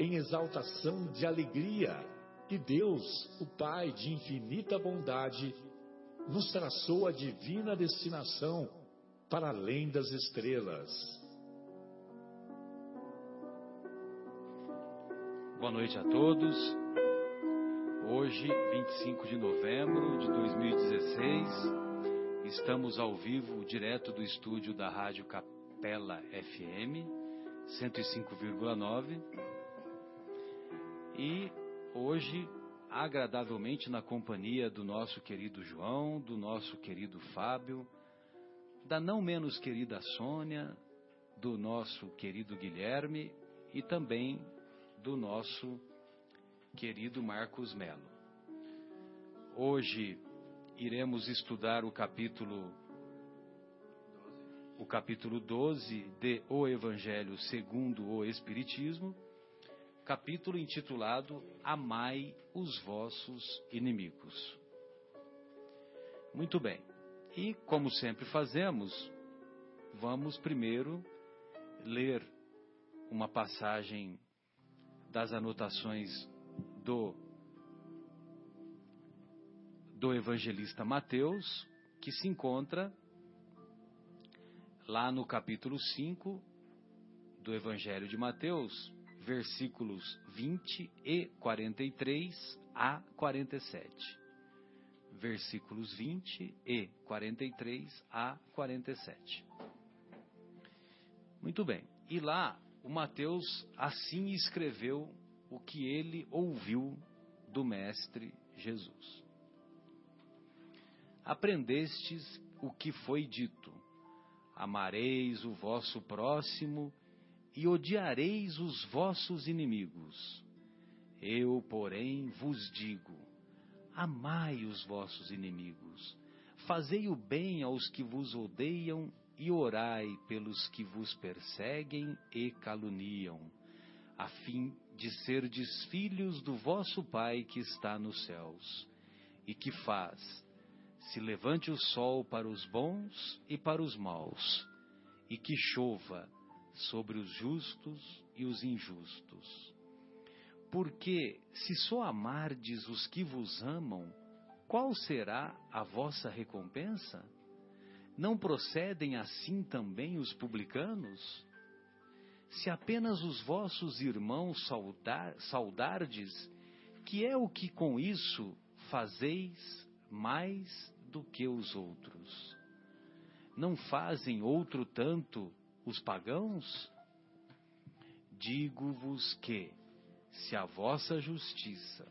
em exaltação de alegria que Deus, o Pai de infinita bondade, nos traçou a divina destinação para além das estrelas. Boa noite a todos. Hoje, 25 de novembro de 2016, estamos ao vivo, direto do estúdio da Rádio Capela FM 105,9 e hoje, agradavelmente, na companhia do nosso querido João, do nosso querido Fábio, da não menos querida Sônia, do nosso querido Guilherme e também do nosso querido Marcos Melo. Hoje iremos estudar o capítulo o capítulo 12 de O Evangelho segundo o Espiritismo capítulo intitulado Amai os vossos inimigos. Muito bem. E como sempre fazemos, vamos primeiro ler uma passagem das anotações do do evangelista Mateus, que se encontra lá no capítulo 5 do Evangelho de Mateus, versículos 20 e 43 a 47. Versículos 20 e 43 a 47. Muito bem. E lá o Mateus assim escreveu o que ele ouviu do Mestre Jesus. Aprendestes o que foi dito: amareis o vosso próximo e odiareis os vossos inimigos. Eu, porém, vos digo: amai os vossos inimigos, fazei o bem aos que vos odeiam e orai pelos que vos perseguem e caluniam, a fim de serdes filhos do vosso Pai que está nos céus, e que faz se levante o sol para os bons e para os maus, e que chova sobre os justos e os injustos. Porque se só amardes os que vos amam, qual será a vossa recompensa? Não procedem assim também os publicanos? Se apenas os vossos irmãos saudar, saudardes, que é o que com isso fazeis mais do que os outros? Não fazem outro tanto os pagãos? Digo-vos que, se a vossa justiça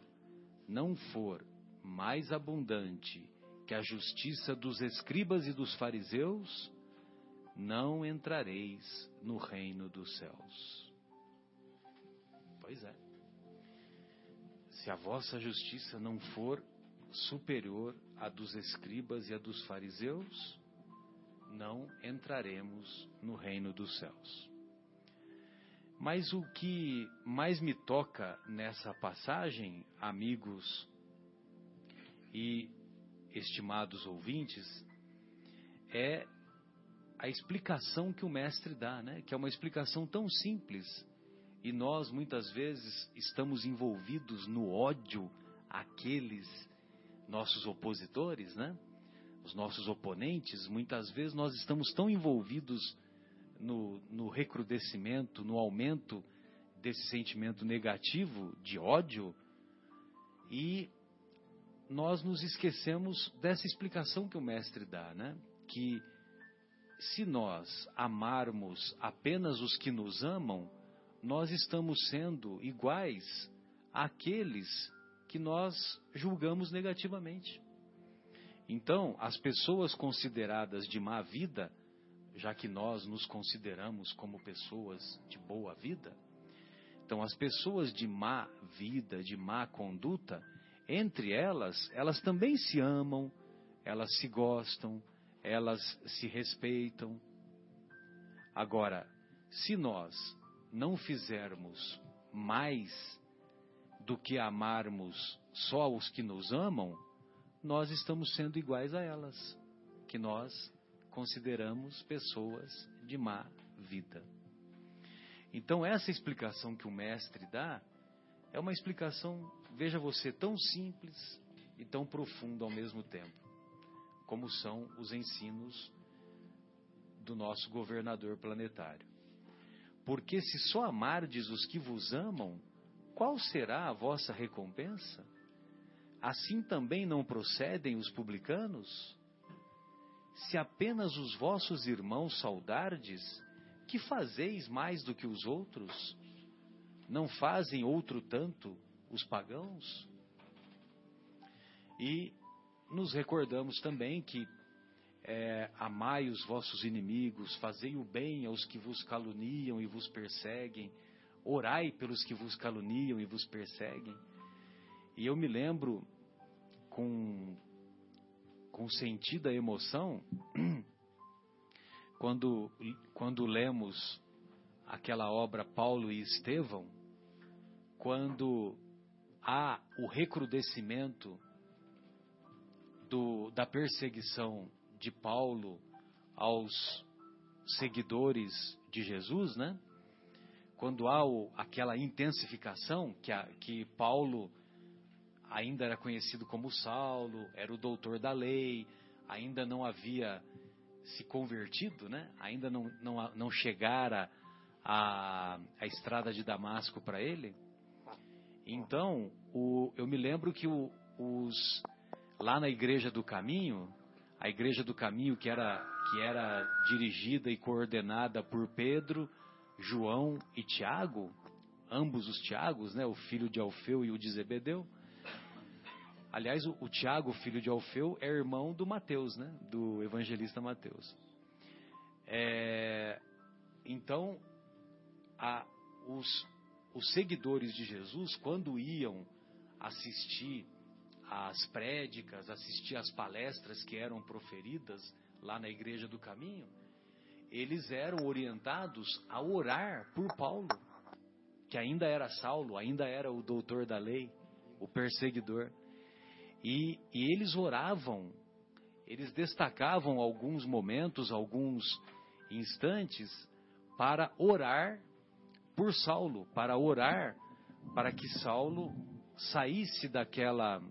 não for mais abundante que a justiça dos escribas e dos fariseus, não entrareis no reino dos céus. Pois é. Se a vossa justiça não for superior à dos escribas e à dos fariseus, não entraremos no reino dos céus. Mas o que mais me toca nessa passagem, amigos e estimados ouvintes, é a explicação que o mestre dá, né? Que é uma explicação tão simples e nós muitas vezes estamos envolvidos no ódio àqueles nossos opositores, né? Os nossos oponentes, muitas vezes nós estamos tão envolvidos no, no recrudescimento, no aumento desse sentimento negativo de ódio, e nós nos esquecemos dessa explicação que o mestre dá, né? Que se nós amarmos apenas os que nos amam, nós estamos sendo iguais àqueles que nós julgamos negativamente. Então, as pessoas consideradas de má vida, já que nós nos consideramos como pessoas de boa vida, então as pessoas de má vida, de má conduta, entre elas, elas também se amam, elas se gostam, elas se respeitam. Agora, se nós não fizermos mais do que amarmos só os que nos amam, nós estamos sendo iguais a elas, que nós consideramos pessoas de má vida. Então, essa explicação que o mestre dá é uma explicação, veja você, tão simples e tão profunda ao mesmo tempo como são os ensinos do nosso governador planetário. Porque se só amardes os que vos amam, qual será a vossa recompensa? Assim também não procedem os publicanos? Se apenas os vossos irmãos saudardes, que fazeis mais do que os outros? Não fazem outro tanto os pagãos? E nos recordamos também que é, amai os vossos inimigos, fazei o bem aos que vos caluniam e vos perseguem, orai pelos que vos caluniam e vos perseguem. E eu me lembro com, com sentida emoção quando, quando lemos aquela obra Paulo e Estevão, quando há o recrudescimento do, da perseguição de Paulo aos seguidores de Jesus, né? Quando há o, aquela intensificação que, a, que Paulo ainda era conhecido como Saulo, era o doutor da lei, ainda não havia se convertido, né? Ainda não, não, não chegara a, a estrada de Damasco para ele. Então, o, eu me lembro que o, os lá na Igreja do Caminho, a Igreja do Caminho que era, que era dirigida e coordenada por Pedro, João e Tiago, ambos os Tiagos, né, o filho de Alfeu e o de Zebedeu. Aliás, o, o Tiago, filho de Alfeu, é irmão do Mateus, né, do evangelista Mateus. É, então, a, os, os seguidores de Jesus, quando iam assistir as prédicas, assistir às palestras que eram proferidas lá na Igreja do Caminho, eles eram orientados a orar por Paulo, que ainda era Saulo, ainda era o doutor da lei, o perseguidor. E, e eles oravam, eles destacavam alguns momentos, alguns instantes, para orar por Saulo, para orar para que Saulo saísse daquela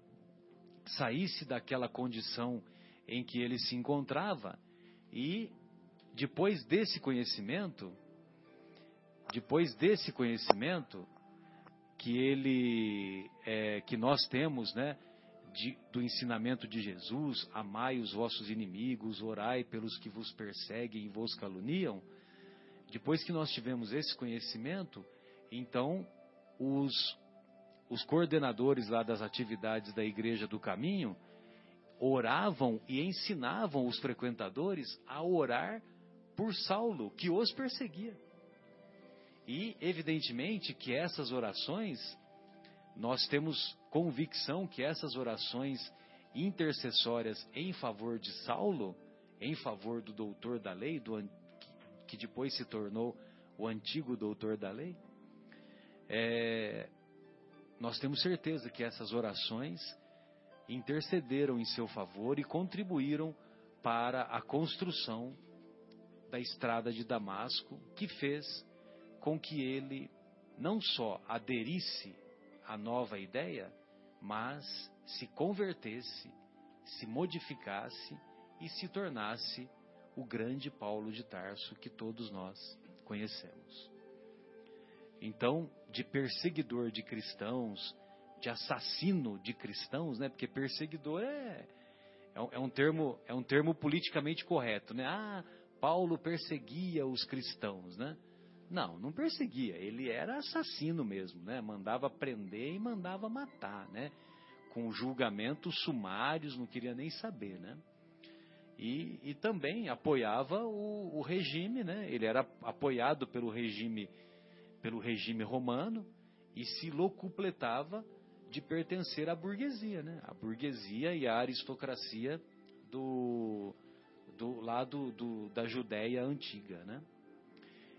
saísse daquela condição em que ele se encontrava. E depois desse conhecimento, depois desse conhecimento que ele é, que nós temos, né, de, do ensinamento de Jesus, amai os vossos inimigos, orai pelos que vos perseguem e vos caluniam. Depois que nós tivemos esse conhecimento, então os os coordenadores lá das atividades da Igreja do Caminho oravam e ensinavam os frequentadores a orar por Saulo, que os perseguia. E, evidentemente, que essas orações, nós temos convicção que essas orações intercessórias em favor de Saulo, em favor do doutor da lei, do, que depois se tornou o antigo doutor da lei, é, nós temos certeza que essas orações intercederam em seu favor e contribuíram para a construção da estrada de Damasco, que fez com que ele não só aderisse à nova ideia, mas se convertesse, se modificasse e se tornasse o grande Paulo de Tarso que todos nós conhecemos. Então, de perseguidor de cristãos, de assassino de cristãos, né? Porque perseguidor é, é, é, um termo é um termo politicamente correto, né? Ah, Paulo perseguia os cristãos, né? Não, não perseguia. Ele era assassino mesmo, né? Mandava prender e mandava matar, né? Com julgamentos sumários, não queria nem saber, né? E, e também apoiava o, o regime, né? Ele era apoiado pelo regime pelo regime romano e se locupletava de pertencer à burguesia, né? A burguesia e a aristocracia do, do lado do, da Judéia antiga, né?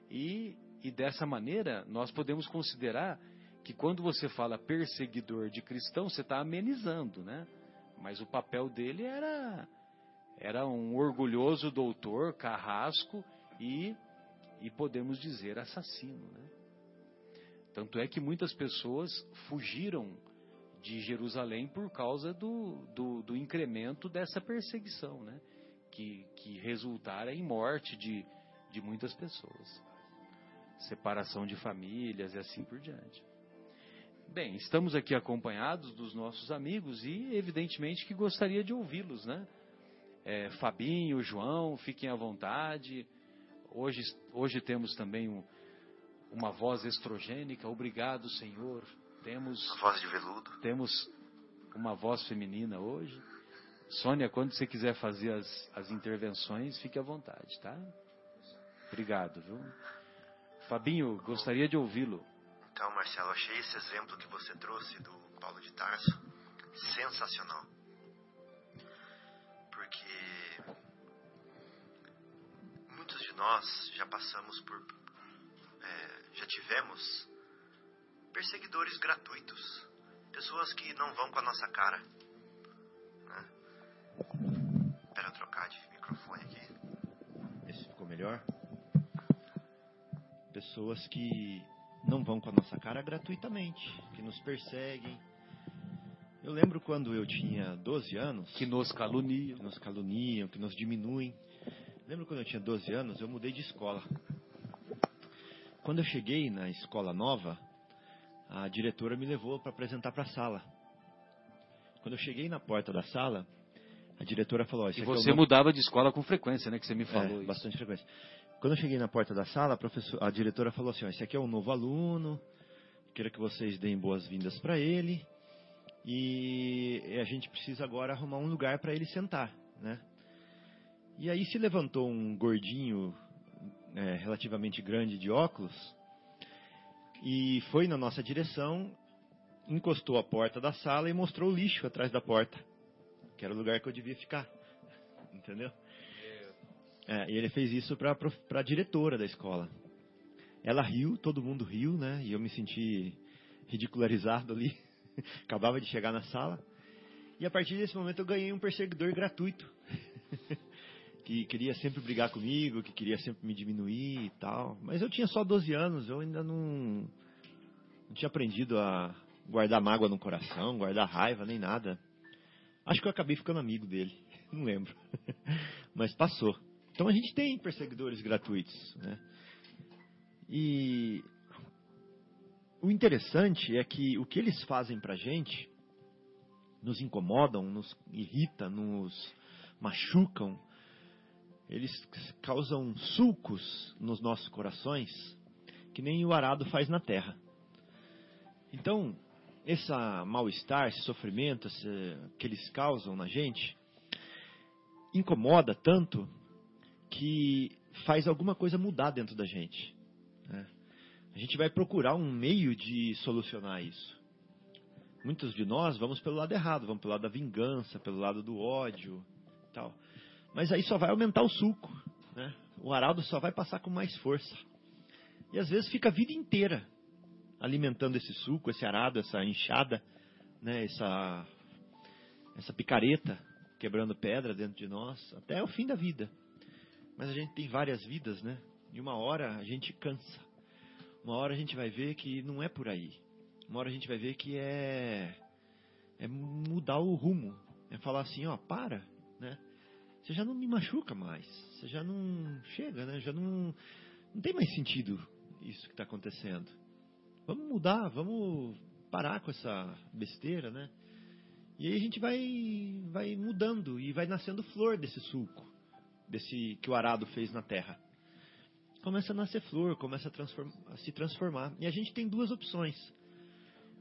E, e dessa maneira nós podemos considerar que quando você fala perseguidor de cristão, você está amenizando, né? Mas o papel dele era era um orgulhoso doutor, carrasco e e podemos dizer assassino, né? Tanto é que muitas pessoas fugiram de Jerusalém por causa do, do, do incremento dessa perseguição, né? que, que resultara em morte de, de muitas pessoas. Separação de famílias e assim por diante. Bem, estamos aqui acompanhados dos nossos amigos e, evidentemente, que gostaria de ouvi-los, né? É, Fabinho, João, fiquem à vontade. Hoje, hoje temos também um, uma voz estrogênica. Obrigado, Senhor. Temos uma voz de veludo. Temos uma voz feminina hoje. Sônia, quando você quiser fazer as, as intervenções, fique à vontade, tá? Obrigado, viu? Fabinho, gostaria de ouvi-lo. Então, Marcelo, achei esse exemplo que você trouxe do Paulo de Tarso sensacional. Porque muitos de nós já passamos por é, já tivemos perseguidores gratuitos, pessoas que não vão com a nossa cara. Né? Espera eu trocar de microfone aqui. Esse ficou melhor? Pessoas que não vão com a nossa cara gratuitamente, que nos perseguem. Eu lembro quando eu tinha 12 anos. Que nos caluniam. Que nos caluniam, que nos diminuem. Lembro quando eu tinha 12 anos, eu mudei de escola. Quando eu cheguei na escola nova, a diretora me levou para apresentar para a sala. Quando eu cheguei na porta da sala, a diretora falou: E você é mudava de escola com frequência, né? Que você me falou. É, bastante frequência. Quando eu cheguei na porta da sala, a, a diretora falou assim: esse aqui é um novo aluno, quero que vocês deem boas-vindas para ele. E a gente precisa agora arrumar um lugar para ele sentar, né? E aí se levantou um gordinho é, relativamente grande de óculos e foi na nossa direção, encostou a porta da sala e mostrou o lixo atrás da porta, que era o lugar que eu devia ficar. Entendeu? É, e ele fez isso para a diretora da escola. Ela riu, todo mundo riu, né? E eu me senti ridicularizado ali. Acabava de chegar na sala. E a partir desse momento eu ganhei um perseguidor gratuito. que queria sempre brigar comigo, que queria sempre me diminuir e tal. Mas eu tinha só 12 anos, eu ainda não, não tinha aprendido a guardar mágoa no coração, guardar raiva, nem nada. Acho que eu acabei ficando amigo dele, não lembro. Mas passou. Então a gente tem perseguidores gratuitos, né? E o interessante é que o que eles fazem pra gente nos incomodam, nos irrita, nos machucam, eles causam sulcos nos nossos corações que nem o arado faz na terra. Então, esse mal-estar, esse sofrimento esse, que eles causam na gente, incomoda tanto que faz alguma coisa mudar dentro da gente. Né? A gente vai procurar um meio de solucionar isso. Muitos de nós vamos pelo lado errado, vamos pelo lado da vingança, pelo lado do ódio, tal. Mas aí só vai aumentar o suco. Né? O arado só vai passar com mais força. E às vezes fica a vida inteira alimentando esse suco, esse arado, essa enxada, né? essa, essa picareta quebrando pedra dentro de nós, até o fim da vida. Mas a gente tem várias vidas, né? E uma hora a gente cansa. Uma hora a gente vai ver que não é por aí. Uma hora a gente vai ver que é é mudar o rumo, é falar assim, ó, para, né? você já não me machuca mais. Você já não chega, né? Já não, não tem mais sentido isso que está acontecendo. Vamos mudar, vamos parar com essa besteira, né? E aí a gente vai, vai mudando e vai nascendo flor desse suco, desse que o arado fez na terra. Começa a nascer flor, começa a, a se transformar. E a gente tem duas opções.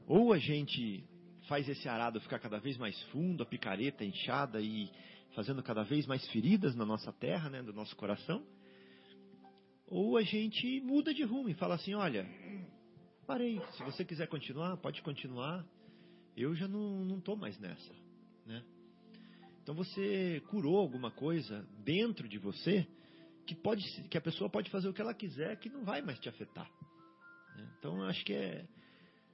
Ou a gente faz esse arado ficar cada vez mais fundo, a picareta inchada e fazendo cada vez mais feridas na nossa terra, né, do nosso coração. Ou a gente muda de rumo e fala assim, olha, parei. Se você quiser continuar, pode continuar. Eu já não tô mais nessa, né? Então você curou alguma coisa dentro de você que pode que a pessoa pode fazer o que ela quiser que não vai mais te afetar. Né? Então eu acho que é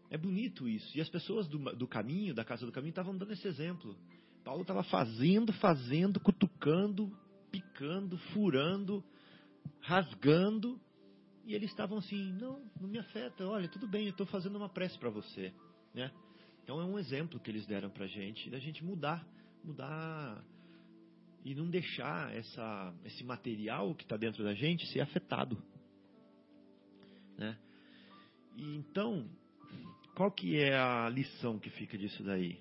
é bonito isso. E as pessoas do, do caminho, da casa do caminho, estavam dando esse exemplo. Paulo estava fazendo, fazendo, cutucando, picando, furando, rasgando, e eles estavam assim: não, não me afeta. Olha, tudo bem, eu estou fazendo uma prece para você, né? Então é um exemplo que eles deram para a gente da gente mudar, mudar e não deixar essa, esse material que está dentro da gente ser afetado, né? E então qual que é a lição que fica disso daí?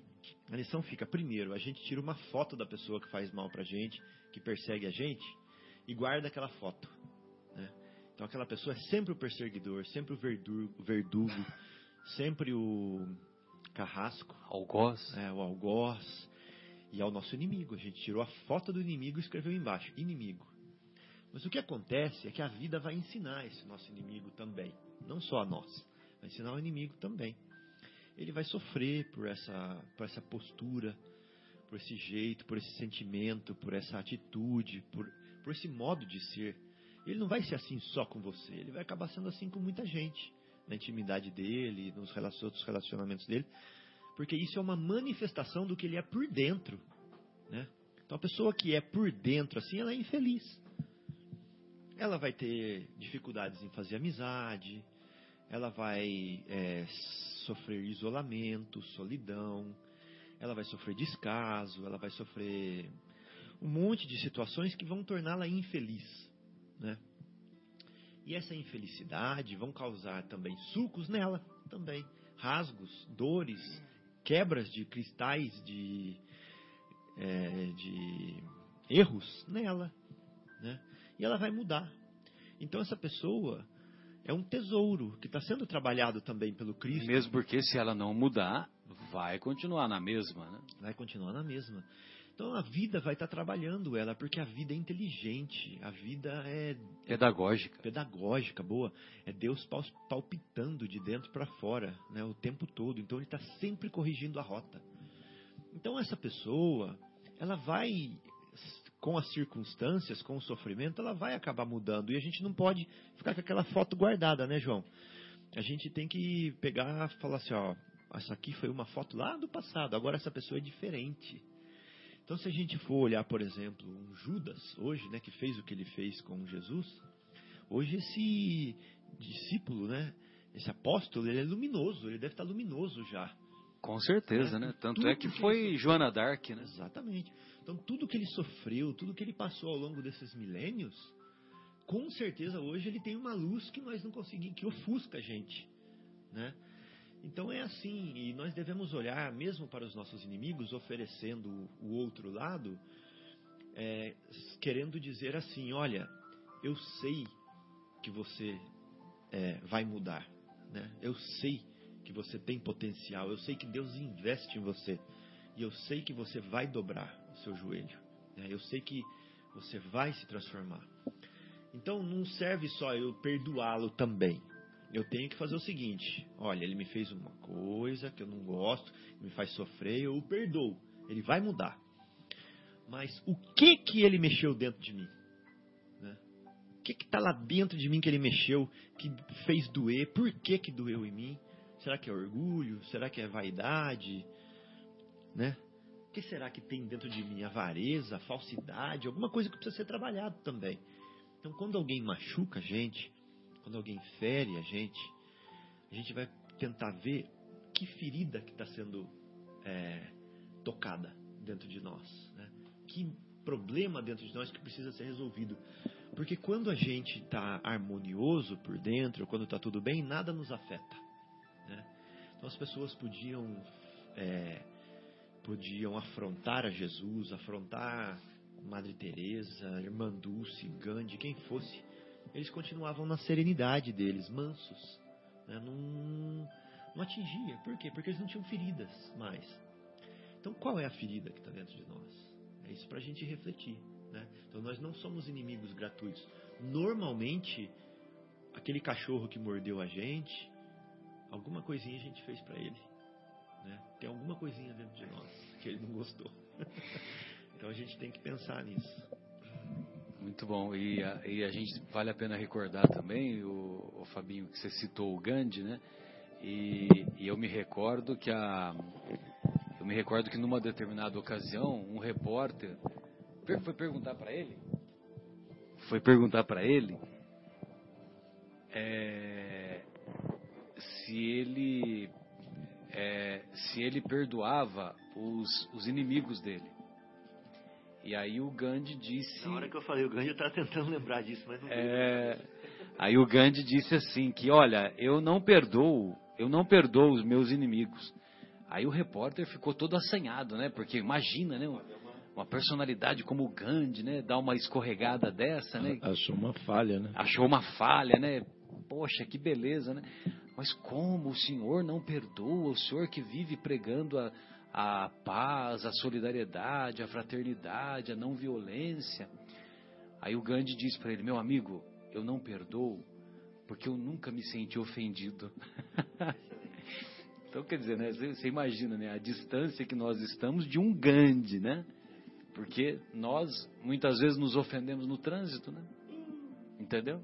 A lição fica, primeiro, a gente tira uma foto da pessoa que faz mal pra gente, que persegue a gente, e guarda aquela foto. Né? Então aquela pessoa é sempre o perseguidor, sempre o verdugo, verdugo sempre o carrasco. Algoz. É, o algoz. E é o nosso inimigo. A gente tirou a foto do inimigo e escreveu embaixo, inimigo. Mas o que acontece é que a vida vai ensinar esse nosso inimigo também. Não só a nós. Vai ensinar o inimigo também ele vai sofrer por essa, por essa postura, por esse jeito, por esse sentimento, por essa atitude, por, por esse modo de ser. Ele não vai ser assim só com você, ele vai acabar sendo assim com muita gente, na intimidade dele, nos outros relacionamentos dele, porque isso é uma manifestação do que ele é por dentro. Né? Então a pessoa que é por dentro assim, ela é infeliz. Ela vai ter dificuldades em fazer amizade, ela vai é, sofrer isolamento, solidão, ela vai sofrer descaso, ela vai sofrer um monte de situações que vão torná-la infeliz, né? E essa infelicidade vão causar também sucos nela, também rasgos, dores, quebras de cristais, de, é, de erros nela, né? E ela vai mudar. Então essa pessoa é um tesouro que está sendo trabalhado também pelo Cristo. Mesmo porque se ela não mudar, vai continuar na mesma, né? Vai continuar na mesma. Então a vida vai estar trabalhando ela, porque a vida é inteligente, a vida é pedagógica. Pedagógica, boa. É Deus palpitando de dentro para fora, né, o tempo todo. Então ele está sempre corrigindo a rota. Então essa pessoa, ela vai com as circunstâncias, com o sofrimento, ela vai acabar mudando. E a gente não pode ficar com aquela foto guardada, né, João? A gente tem que pegar falar assim, ó, essa aqui foi uma foto lá do passado, agora essa pessoa é diferente. Então, se a gente for olhar, por exemplo, um Judas hoje, né, que fez o que ele fez com Jesus, hoje esse discípulo, né, esse apóstolo, ele é luminoso, ele deve estar luminoso já. Com certeza, né? né? Tanto tudo é que foi que Joana Dark, né? Exatamente. Então, tudo que ele sofreu, tudo que ele passou ao longo desses milênios, com certeza hoje ele tem uma luz que nós não conseguimos, que ofusca a gente, né? Então é assim, e nós devemos olhar mesmo para os nossos inimigos, oferecendo o outro lado, é, querendo dizer assim: olha, eu sei que você é, vai mudar, né? Eu sei que você tem potencial, eu sei que Deus investe em você e eu sei que você vai dobrar o seu joelho. Né? Eu sei que você vai se transformar. Então não serve só eu perdoá-lo também. Eu tenho que fazer o seguinte: olha, ele me fez uma coisa que eu não gosto, me faz sofrer, eu o perdoo. Ele vai mudar. Mas o que que ele mexeu dentro de mim? Né? O que que está lá dentro de mim que ele mexeu, que fez doer? Por que que doeu em mim? Será que é orgulho? Será que é vaidade? Né? O que será que tem dentro de mim? Avareza, falsidade, alguma coisa que precisa ser trabalhado também. Então, quando alguém machuca a gente, quando alguém fere a gente, a gente vai tentar ver que ferida que está sendo é, tocada dentro de nós, né? que problema dentro de nós que precisa ser resolvido. Porque quando a gente está harmonioso por dentro, quando está tudo bem, nada nos afeta. Né? Então as pessoas podiam é, podiam afrontar a Jesus, afrontar Madre Teresa, Irmã Dulce, Gandhi, quem fosse, eles continuavam na serenidade deles, mansos, né? não, não atingia. Por quê? Porque eles não tinham feridas mais. Então, qual é a ferida que está dentro de nós? É isso para a gente refletir. Né? Então, nós não somos inimigos gratuitos. Normalmente, aquele cachorro que mordeu a gente, alguma coisinha a gente fez para ele. Né? Tem alguma coisinha dentro de nós que ele não gostou. então, a gente tem que pensar nisso. Muito bom. E a, e a, gente vale a pena recordar também, o, o Fabinho, que você citou o Gandhi, né? E, e, eu me recordo que a eu me recordo que numa determinada ocasião um repórter foi perguntar para ele foi perguntar para ele é, se ele é, se ele perdoava os, os inimigos dele e aí o Gandhi disse. Na hora que eu falei o Gandhi, eu estava tentando lembrar disso, mas não. É, aí o Gandhi disse assim que, olha, eu não perdoo, eu não perdoo os meus inimigos. Aí o repórter ficou todo assanhado, né? Porque imagina, né? Uma personalidade como o Gandhi, né? Dar uma escorregada dessa, né? Achou uma falha, né? Achou uma falha, né? Poxa, que beleza, né? Mas como o senhor não perdoa? O senhor que vive pregando a, a paz, a solidariedade, a fraternidade, a não violência. Aí o Gandhi diz para ele: Meu amigo, eu não perdoo porque eu nunca me senti ofendido. então, quer dizer, né, você imagina né, a distância que nós estamos de um Gandhi, né? Porque nós muitas vezes nos ofendemos no trânsito, né? Entendeu?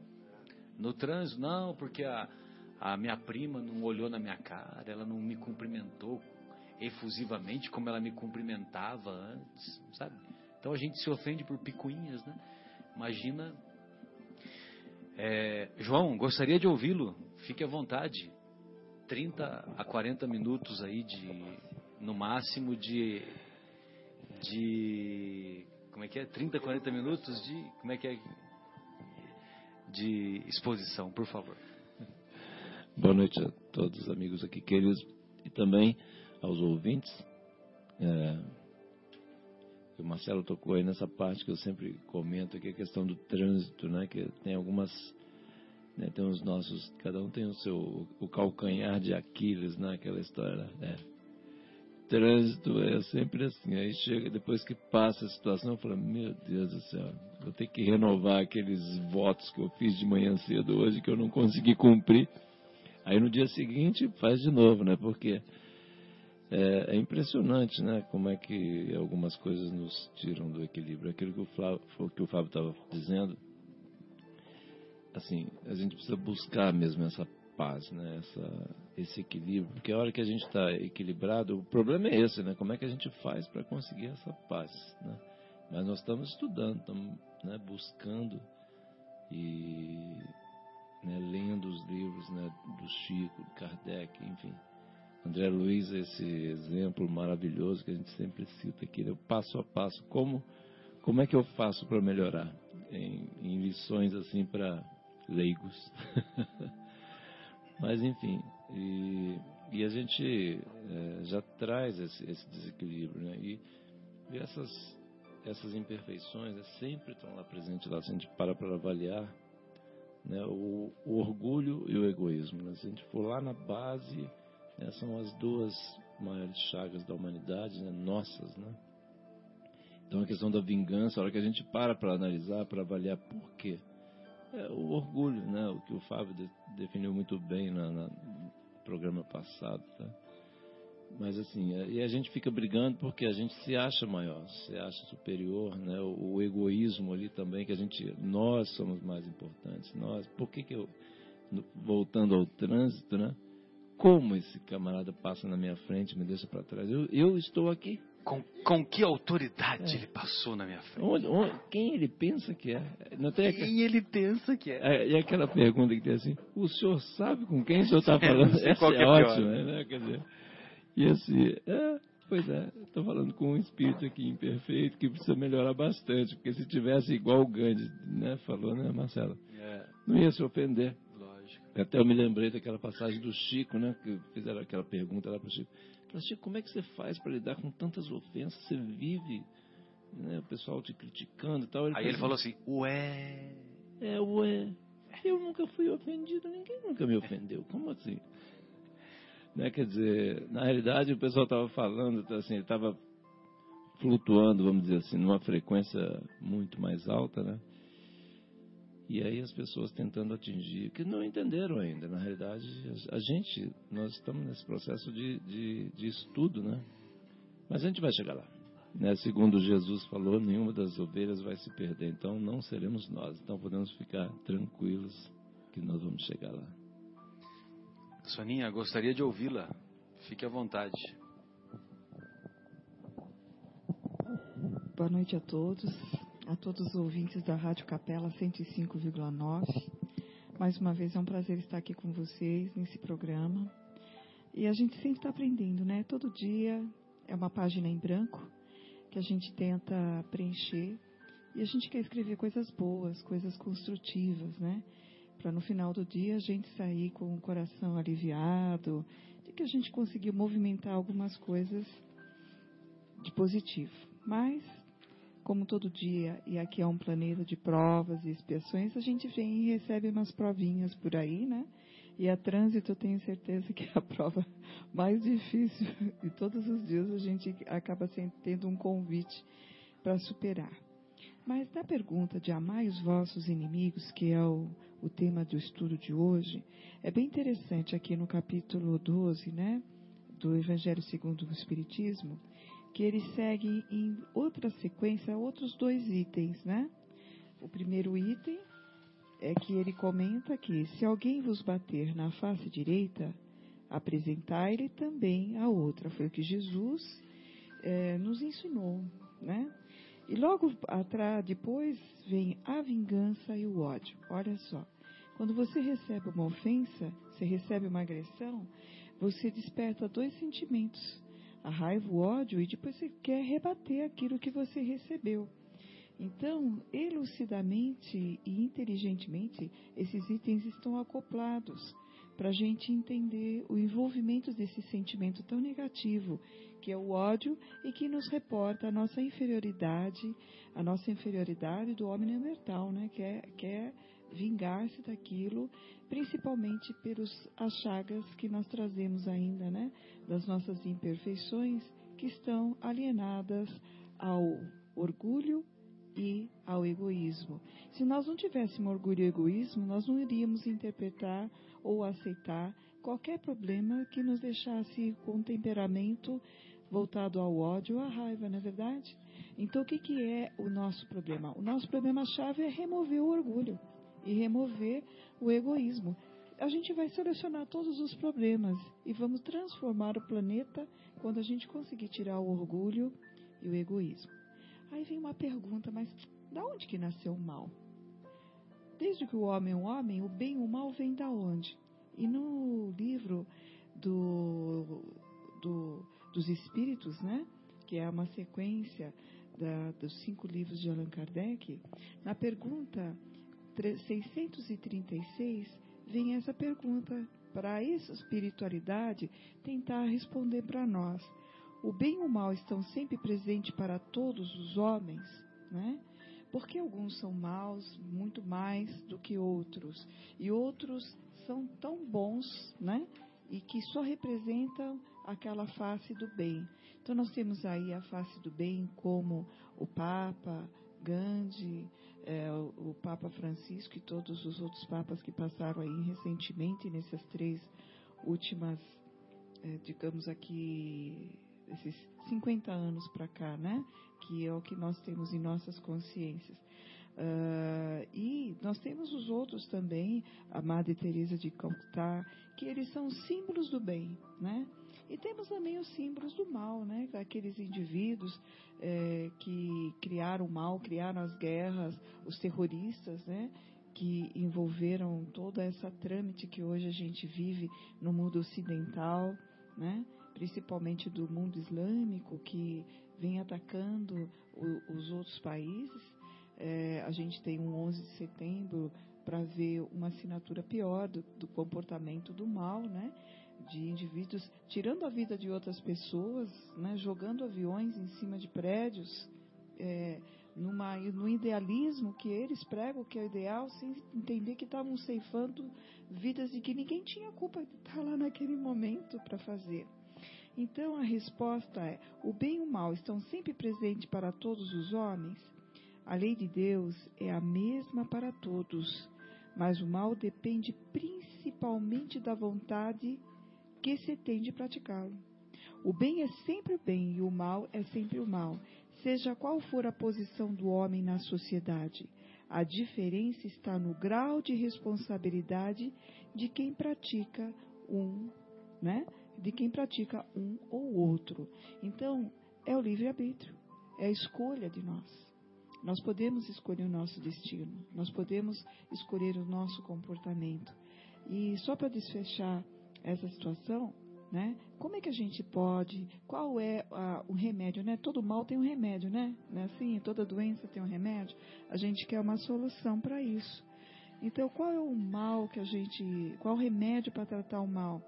No trânsito, não, porque a, a minha prima não olhou na minha cara, ela não me cumprimentou efusivamente como ela me cumprimentava antes, sabe? Então a gente se ofende por picuinhas, né? Imagina. É, João, gostaria de ouvi-lo. Fique à vontade. 30 a 40 minutos aí de, no máximo de, de, como é que é? 30 a 40 minutos de, como é que é? De exposição, por favor. Boa noite a todos os amigos aqui queridos e também aos ouvintes. É, o Marcelo tocou aí nessa parte que eu sempre comento, que é a questão do trânsito, né? Que tem algumas, né, tem os nossos, cada um tem o seu, o calcanhar de Aquiles, né? Aquela história, né? Trânsito é sempre assim, aí chega, depois que passa a situação, fala, meu Deus do céu, vou ter que renovar aqueles votos que eu fiz de manhã cedo hoje que eu não consegui cumprir. Aí no dia seguinte faz de novo, né? Porque é, é, impressionante, né? Como é que algumas coisas nos tiram do equilíbrio. Aquilo que o Flávio, que o Fábio estava dizendo, assim, a gente precisa buscar mesmo essa paz, né? Essa, esse equilíbrio, porque a hora que a gente está equilibrado, o problema é esse, né? Como é que a gente faz para conseguir essa paz, né? Mas nós estamos estudando, estamos né, buscando e né, lendo os livros né, do Chico, Kardec, enfim André Luiz, esse exemplo maravilhoso que a gente sempre cita aqui, né? passo a passo, como, como é que eu faço para melhorar? Em, em, lições assim para leigos. Mas enfim, e, e a gente é, já traz esse, esse desequilíbrio, né? E, e, essas, essas imperfeições né, sempre estão lá presentes lá, se a gente para para avaliar né? o, o orgulho e o egoísmo. Né? Se a gente for lá na base essas são as duas maiores chagas da humanidade, né? nossas, né? Então a questão da vingança, a hora que a gente para para analisar, para avaliar por quê, é o orgulho, né? O que o Fábio de, definiu muito bem na, na, no programa passado, tá? Mas assim, é, e a gente fica brigando porque a gente se acha maior, se acha superior, né? O, o, egoísmo ali também que a gente, nós somos mais importantes, nós. Por que que eu, voltando ao trânsito, né? Como esse camarada passa na minha frente, me deixa para trás? Eu, eu estou aqui. Com, com que autoridade é. ele passou na minha frente? Onde, onde, quem ele pensa que é? Não tem quem ele pensa que é? é? E aquela pergunta que tem assim, o senhor sabe com quem o senhor está falando? É, Essa é, é ótima, né? Quer dizer, e assim, é, pois é, estou falando com um espírito aqui imperfeito que precisa melhorar bastante, porque se tivesse igual o Gandhi, né, falou, né, Marcelo? É. Não ia se ofender. Até eu me lembrei daquela passagem do Chico, né? Que fizeram aquela pergunta lá para o Chico. Chico, como é que você faz para lidar com tantas ofensas? Você vive, né, o pessoal te criticando e tal. Ele Aí ele falou assim, ué. É, ué. Eu nunca fui ofendido, ninguém nunca me ofendeu. Como assim? Né, quer dizer, na realidade o pessoal estava falando, tá, assim, estava flutuando, vamos dizer assim, numa frequência muito mais alta, né? E aí as pessoas tentando atingir, que não entenderam ainda. Na realidade, a gente, nós estamos nesse processo de, de, de estudo, né? Mas a gente vai chegar lá. Né? Segundo Jesus falou, nenhuma das ovelhas vai se perder. Então não seremos nós. Então podemos ficar tranquilos que nós vamos chegar lá. Soninha, gostaria de ouvi-la. Fique à vontade. Boa noite a todos a todos os ouvintes da Rádio Capela 105,9. Mais uma vez é um prazer estar aqui com vocês nesse programa. E a gente sempre está aprendendo, né? Todo dia é uma página em branco que a gente tenta preencher e a gente quer escrever coisas boas, coisas construtivas, né? Para no final do dia a gente sair com o coração aliviado, de que a gente conseguiu movimentar algumas coisas de positivo. Mas como todo dia, e aqui é um planeta de provas e expiações, a gente vem e recebe umas provinhas por aí, né? E a trânsito eu tenho certeza que é a prova mais difícil. E todos os dias a gente acaba tendo um convite para superar. Mas na pergunta de amai os vossos inimigos, que é o, o tema do estudo de hoje, é bem interessante aqui no capítulo 12, né? Do Evangelho segundo o Espiritismo, que ele segue em outra sequência outros dois itens, né? O primeiro item é que ele comenta que se alguém vos bater na face direita, apresentai-lhe também a outra. Foi o que Jesus é, nos ensinou, né? E logo atrás, depois vem a vingança e o ódio. Olha só, quando você recebe uma ofensa, você recebe uma agressão, você desperta dois sentimentos a raiva, o ódio, e depois você quer rebater aquilo que você recebeu. Então, elucidamente e inteligentemente, esses itens estão acoplados para a gente entender o envolvimento desse sentimento tão negativo, que é o ódio e que nos reporta a nossa inferioridade, a nossa inferioridade do homem neandertal, né? que é, que é vingar-se daquilo, principalmente pelas chagas que nós trazemos ainda, né, das nossas imperfeições, que estão alienadas ao orgulho e ao egoísmo. Se nós não tivéssemos orgulho e egoísmo, nós não iríamos interpretar ou aceitar qualquer problema que nos deixasse com temperamento voltado ao ódio ou à raiva, não é verdade? Então, o que, que é o nosso problema? O nosso problema-chave é remover o orgulho e remover o egoísmo. A gente vai solucionar todos os problemas e vamos transformar o planeta quando a gente conseguir tirar o orgulho e o egoísmo. Aí vem uma pergunta, mas da onde que nasceu o mal? Desde que o homem é um homem, o bem e o mal vem da onde? E no livro do, do, dos Espíritos, né, que é uma sequência da, dos cinco livros de Allan Kardec, na pergunta 636 vem essa pergunta para a espiritualidade tentar responder para nós. O bem e o mal estão sempre presentes para todos os homens, né? Porque alguns são maus muito mais do que outros e outros são tão bons, né? E que só representam aquela face do bem. Então nós temos aí a face do bem como o Papa, Gandhi, é, o, Papa Francisco e todos os outros papas que passaram aí recentemente nessas três últimas, é, digamos aqui, esses 50 anos para cá, né? Que é o que nós temos em nossas consciências. Uh, e nós temos os outros também, a Madre Teresa de Calcutá, que eles são símbolos do bem, né? E temos também os símbolos do mal, né? Aqueles indivíduos é, que criaram o mal, criaram as guerras, os terroristas, né? Que envolveram toda essa trâmite que hoje a gente vive no mundo ocidental, né? Principalmente do mundo islâmico que vem atacando o, os outros países. É, a gente tem um 11 de setembro para ver uma assinatura pior do, do, comportamento do mal, né? De indivíduos tirando a vida de outras pessoas, né? Jogando aviões em cima de prédios, é, numa, no idealismo que eles pregam que é o ideal, sem entender que estavam ceifando vidas de que ninguém tinha culpa de estar lá naquele momento para fazer. Então a resposta é: o bem e o mal estão sempre presentes para todos os homens? A lei de Deus é a mesma para todos, mas o mal depende principalmente da vontade que se tem de praticá-lo. O bem é sempre o bem e o mal é sempre o mal, seja qual for a posição do homem na sociedade. A diferença está no grau de responsabilidade de quem pratica um, né? De quem pratica um ou outro. Então, é o livre-arbítrio, é a escolha de nós. Nós podemos escolher o nosso destino, nós podemos escolher o nosso comportamento. E só para desfechar essa situação, né? Como é que a gente pode? Qual é a, o remédio, né? Todo mal tem um remédio, né? Não é assim? Toda doença tem um remédio. A gente quer uma solução para isso. Então, qual é o mal que a gente, qual o remédio para tratar o mal?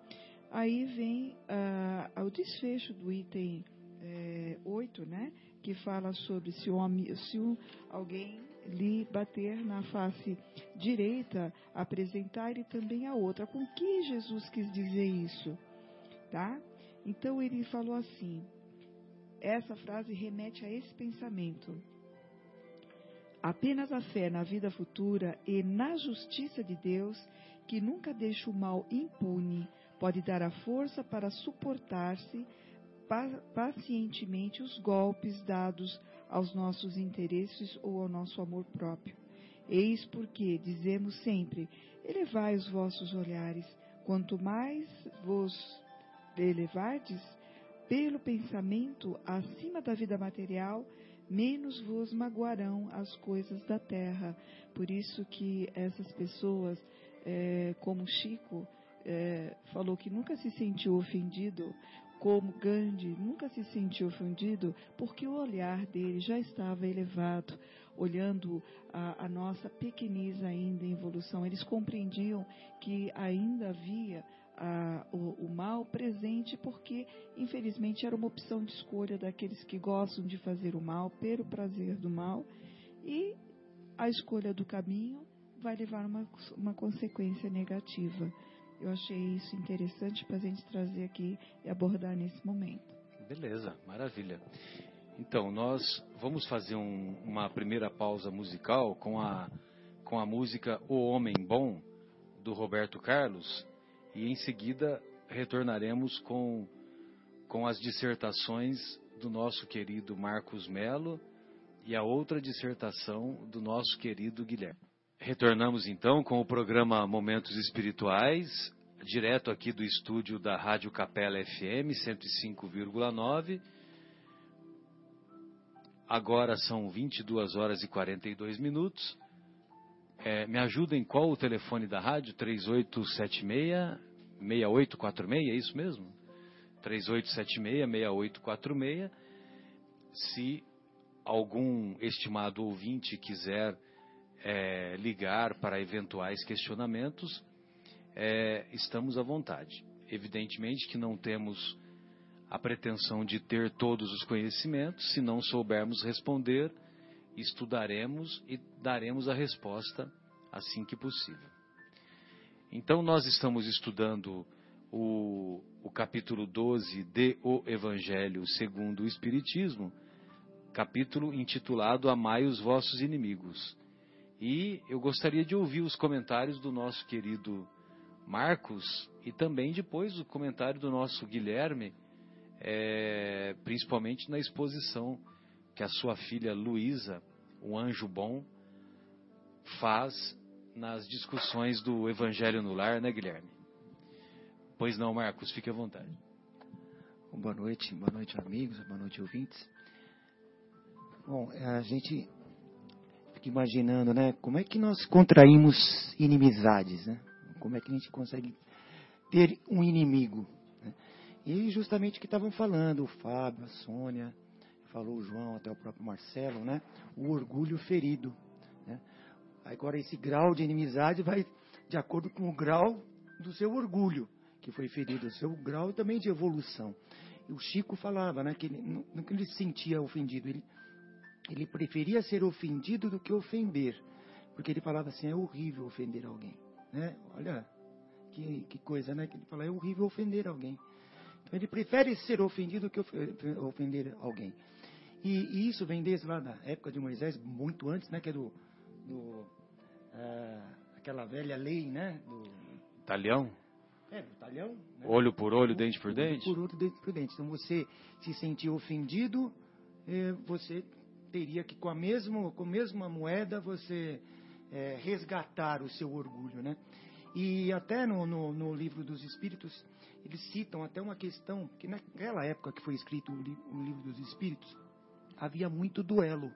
Aí vem uh, o desfecho do item é, 8, né? Que fala sobre se, o se um, alguém lhe bater na face direita, apresentar ele também a outra. Com que Jesus quis dizer isso? Tá? Então ele falou assim: essa frase remete a esse pensamento. Apenas a fé na vida futura e na justiça de Deus, que nunca deixa o mal impune, pode dar a força para suportar-se pacientemente os golpes dados aos nossos interesses ou ao nosso amor próprio. Eis porque dizemos sempre: elevai os vossos olhares, quanto mais vos elevardes pelo pensamento acima da vida material, menos vos magoarão as coisas da terra. Por isso que essas pessoas, é, como Chico, é, falou que nunca se sentiu ofendido como Gandhi nunca se sentiu ofendido porque o olhar dele já estava elevado, olhando a, a nossa pequenez ainda em evolução. Eles compreendiam que ainda havia a, o, o, mal presente porque, infelizmente, era uma opção de escolha daqueles que gostam de fazer o mal pelo prazer do mal e a escolha do caminho vai levar uma, uma consequência negativa. Eu achei isso interessante para a gente trazer aqui e abordar nesse momento. Beleza, maravilha. Então, nós vamos fazer um, uma primeira pausa musical com a, com a música O Homem Bom, do Roberto Carlos, e em seguida retornaremos com, com as dissertações do nosso querido Marcos Melo e a outra dissertação do nosso querido Guilherme. Retornamos então com o programa Momentos Espirituais, direto aqui do estúdio da Rádio Capela FM 105,9. Agora são 22 horas e 42 minutos. É, me ajudem qual o telefone da rádio? 3876-6846, é isso mesmo? 3876-6846. Se algum estimado ouvinte quiser é, ligar para eventuais questionamentos, é, estamos à vontade. Evidentemente que não temos a pretensão de ter todos os conhecimentos, se não soubermos responder, estudaremos e daremos a resposta assim que possível. Então, nós estamos estudando o, o capítulo 12 de O Evangelho segundo o Espiritismo, capítulo intitulado Amai os vossos inimigos. E eu gostaria de ouvir os comentários do nosso querido Marcos e também depois o comentário do nosso Guilherme, é, principalmente na exposição que a sua filha Luísa, o anjo bom, faz nas discussões do Evangelho no Lar, né, Guilherme? Pois não, Marcos, fique à vontade. Boa noite, boa noite, amigos, boa noite, ouvintes. Bom, a gente imaginando, né? Como é que nós contraímos inimizades, né? Como é que a gente consegue ter um inimigo? Né? E justamente o que estavam falando, o Fábio, a Sônia, falou o João, até o próprio Marcelo, né? O orgulho ferido. Né? Agora, esse grau de inimizade vai de acordo com o grau do seu orgulho, que foi ferido, o seu grau também de evolução. O Chico falava, né, que ele, não que ele se sentia ofendido, ele, ele preferia ser ofendido do que ofender, porque ele falava assim, é horrível ofender alguém, né? Olha, que, que coisa, né? Que ele fala, é horrível ofender alguém. Então ele prefere ser ofendido do que ofender alguém. E, e, isso vem desde lá da época de Moisés, muito antes, né? Que é do, do ah, aquela velha lei, né? Do, Talhão? é, do talhão. Né? Olho por olho, dente por dente? Por olho, dente por dente. Então você se sentir ofendido, eh, você teria que com a mesma, com a mesma moeda você eh, resgatar o seu orgulho, né? E até no, no, no, livro dos Espíritos, eles citam até uma questão, que naquela época que foi escrito o, li, o livro dos Espíritos, havia muito duelo.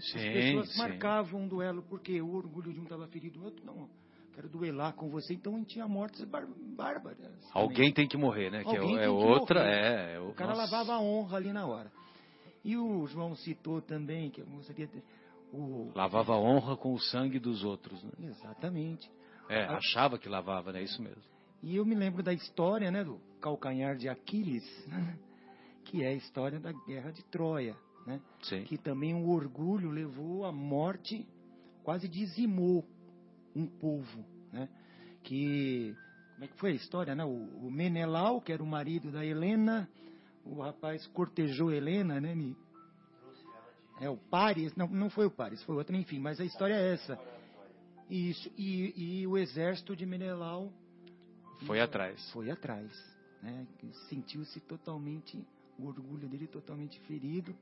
Sim, As pessoas sim. marcavam um duelo, porque o orgulho de um estava ferido, o outro não. Quero duelar com você, então tinha mortes bar bárbaras. Alguém tem que morrer, né? Que é, Alguém é outra, morrer. é. é O cara nossa. lavava a honra ali na hora. E o João citou também, que eu gostaria de. O... Lavava a honra com o sangue dos outros, né? Exatamente. É, Ah. achava que lavava, né? Isso mesmo. E eu me lembro da história, né, do calcanhar de Aquiles, que é a história da guerra de Troia, né? Sim. Que também o orgulho levou à morte, quase dizimou um povo, né? Que como é que foi a história, né? O, o Menelau, que era o marido da Helena, o rapaz cortejou Helena, né? me- É o Paris, não, não foi o Paris, foi outro, enfim, mas a história é essa. Isso, e, e o exército de Menelau Foi atrás. foi atrás, né? Sentiu-se totalmente, o orgulho dele totalmente ferido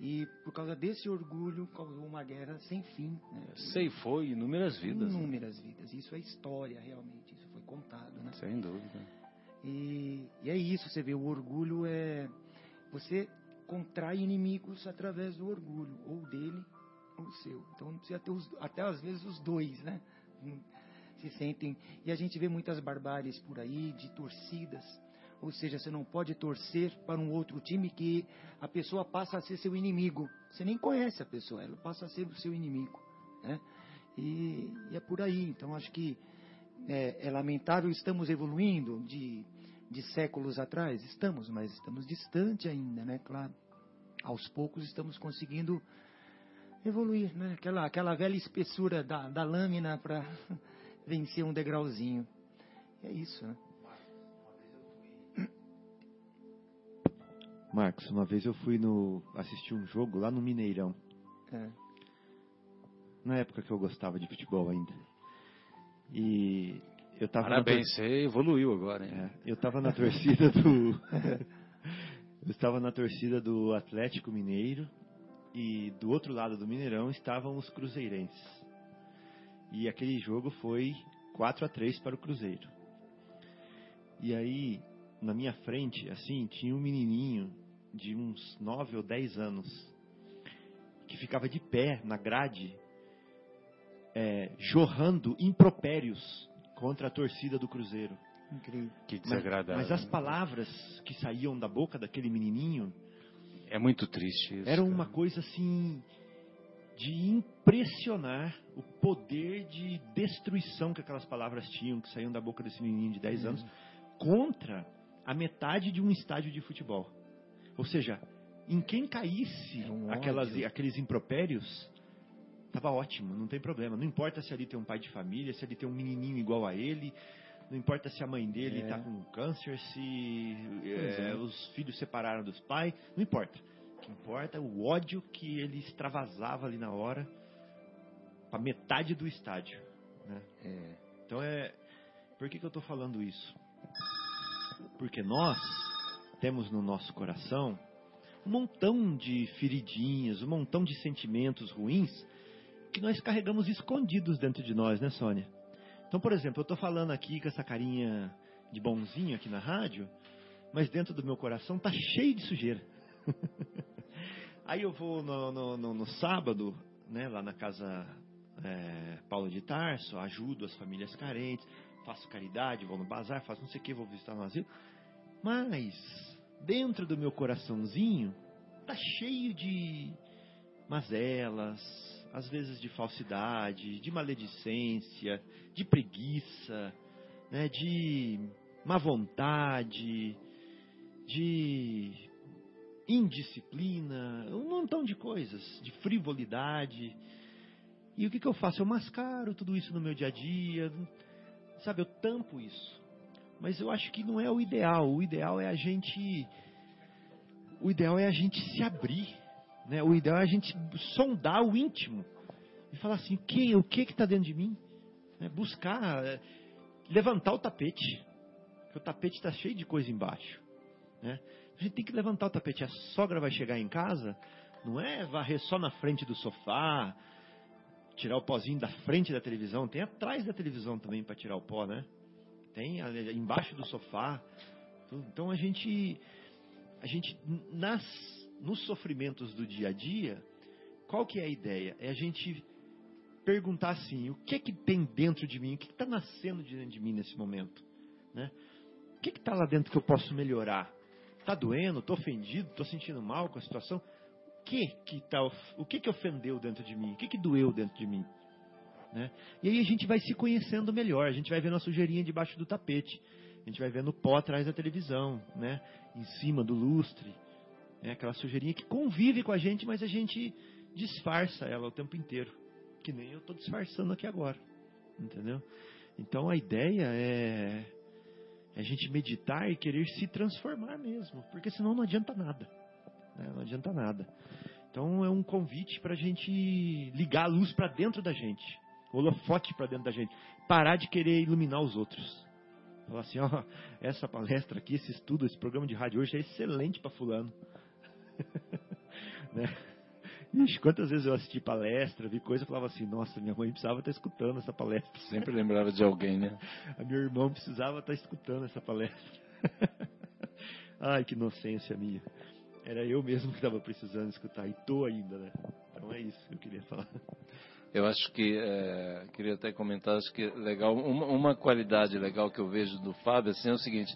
e por causa desse orgulho causou uma guerra sem fim, né? Ceifou inúmeras vidas. né? Inúmeras vidas. Isso é história realmente, isso foi contado, né? Sem dúvida. E, e é isso, você vê, o orgulho é você contrai inimigos através do orgulho, ou dele ou seu. Então precisa ter os, até às vezes os dois, né? Hum, Se sentem. E a gente vê muitas barbáries por aí, de torcidas. Ou seja, você não pode torcer para um outro time que a pessoa passa a ser seu inimigo. Você nem conhece a pessoa, ela passa a ser o seu inimigo. Né? E, e é por aí. Então acho que é, é lamentável, estamos evoluindo de, de séculos atrás, estamos, mas estamos distante ainda, né? Claro, aos poucos estamos conseguindo evoluir, né? Aquela, aquela velha espessura da, da lâmina para vencer um degrauzinho. É isso, né? Marcos, uma vez eu fui no assistir um jogo lá no Mineirão, É. na época que eu gostava de futebol ainda. E eu tava Parabéns, você evoluiu agora, hein? É, eu estava na torcida do. eu estava na torcida do Atlético Mineiro e do outro lado do Mineirão estavam os cruzeirenses. E aquele jogo foi 4 a 3 para o Cruzeiro. E aí, na minha frente, assim, tinha um menininho de uns 9 ou 10 anos que ficava de pé na grade, é, jorrando impropérios contra a torcida do Cruzeiro. Incrível. Que Mas, desagradável. mas as palavras que saíam da boca daquele menininho É muito triste isso. eram cara. uma coisa assim de impressionar o poder de destruição que aquelas palavras tinham, que saíam da boca desse menininho de 10 anos, contra a metade de um estádio de futebol. Ou seja, em quem caísse Era um aquelas, aqueles impropérios, estava ótimo, não tem problema. Não importa se ali tem um pai de família, se ali tem um menininho igual a ele, não importa se a mãe dele É. está com câncer, se é, é. os filhos separaram dos pais, não importa. O que importa é o ódio que ele extravasava ali na hora para metade do estádio. Né? É. Então é. Por que, que eu estou falando isso? Porque nós temos no nosso coração um montão de feridinhas, um montão de sentimentos ruins que nós carregamos escondidos dentro de nós, né, Sônia? Então, por exemplo, eu estou falando aqui com essa carinha de bonzinho aqui na rádio, mas dentro do meu coração tá cheio de sujeira. Aí eu vou no, no- no- no sábado, né, lá na casa é, Paulo de Tarso, ajudo as famílias carentes, faço caridade, vou no bazar, faço não sei o que, vou visitar no asilo. Mas dentro do meu coraçãozinho tá cheio de mazelas, às vezes de falsidade, de maledicência, de preguiça, né, de má vontade, de indisciplina, um montão de coisas, de frivolidade. E o que, que eu faço? Eu mascaro tudo isso no meu dia a dia, sabe? Eu tampo isso. Mas eu acho que não é o ideal. O ideal é a gente, o ideal é a gente se abrir, né? O ideal é a gente sondar o íntimo e falar assim, quem, o que está dentro de mim? Né? Buscar, é, levantar o tapete, porque o tapete está cheio de coisa embaixo, né? A gente tem que levantar o tapete. A sogra vai chegar em casa, não é varrer só na frente do sofá, tirar o pozinho da frente da televisão, tem atrás da televisão também para tirar o pó, né? Tem embaixo do sofá. Então a gente, a gente nas, nos sofrimentos do dia a dia, qual que é a ideia? É a gente perguntar assim, o que é que tem dentro de mim? O que está nascendo dentro de mim nesse momento? Né? O que está lá dentro que eu posso melhorar? Está doendo? Estou ofendido? Estou sentindo mal com a situação? O que que, tá, o que que ofendeu dentro de mim? O que que doeu dentro de mim? Né? E aí a gente vai se conhecendo melhor. A gente vai vendo a sujeirinha debaixo do tapete. A gente vai vendo o pó atrás da televisão, né? em cima do lustre. Né? Aquela sujeirinha que convive com a gente, mas a gente disfarça ela o tempo inteiro. Que nem eu estou disfarçando aqui agora. Entendeu? Então a ideia é é a gente meditar e querer se transformar mesmo, porque senão não adianta nada. Né? Não adianta nada. Então é um convite para a gente ligar a luz para dentro da gente, holofote para dentro da gente, parar de querer iluminar os outros. Falar assim, ó, essa palestra aqui, esse estudo, esse programa de rádio hoje é excelente para fulano. né? Ixi, quantas vezes eu assisti palestra, vi coisa, e falava assim, nossa, minha mãe precisava estar escutando essa palestra. Sempre lembrava de alguém, né? A meu irmão precisava estar escutando essa palestra. Ai, que inocência minha. Era eu mesmo que estava precisando escutar, e tô ainda, né? Então é isso que eu queria falar. Eu acho que, é, queria até comentar, acho que legal, uma, uma qualidade legal que eu vejo do Fábio, assim, é o seguinte,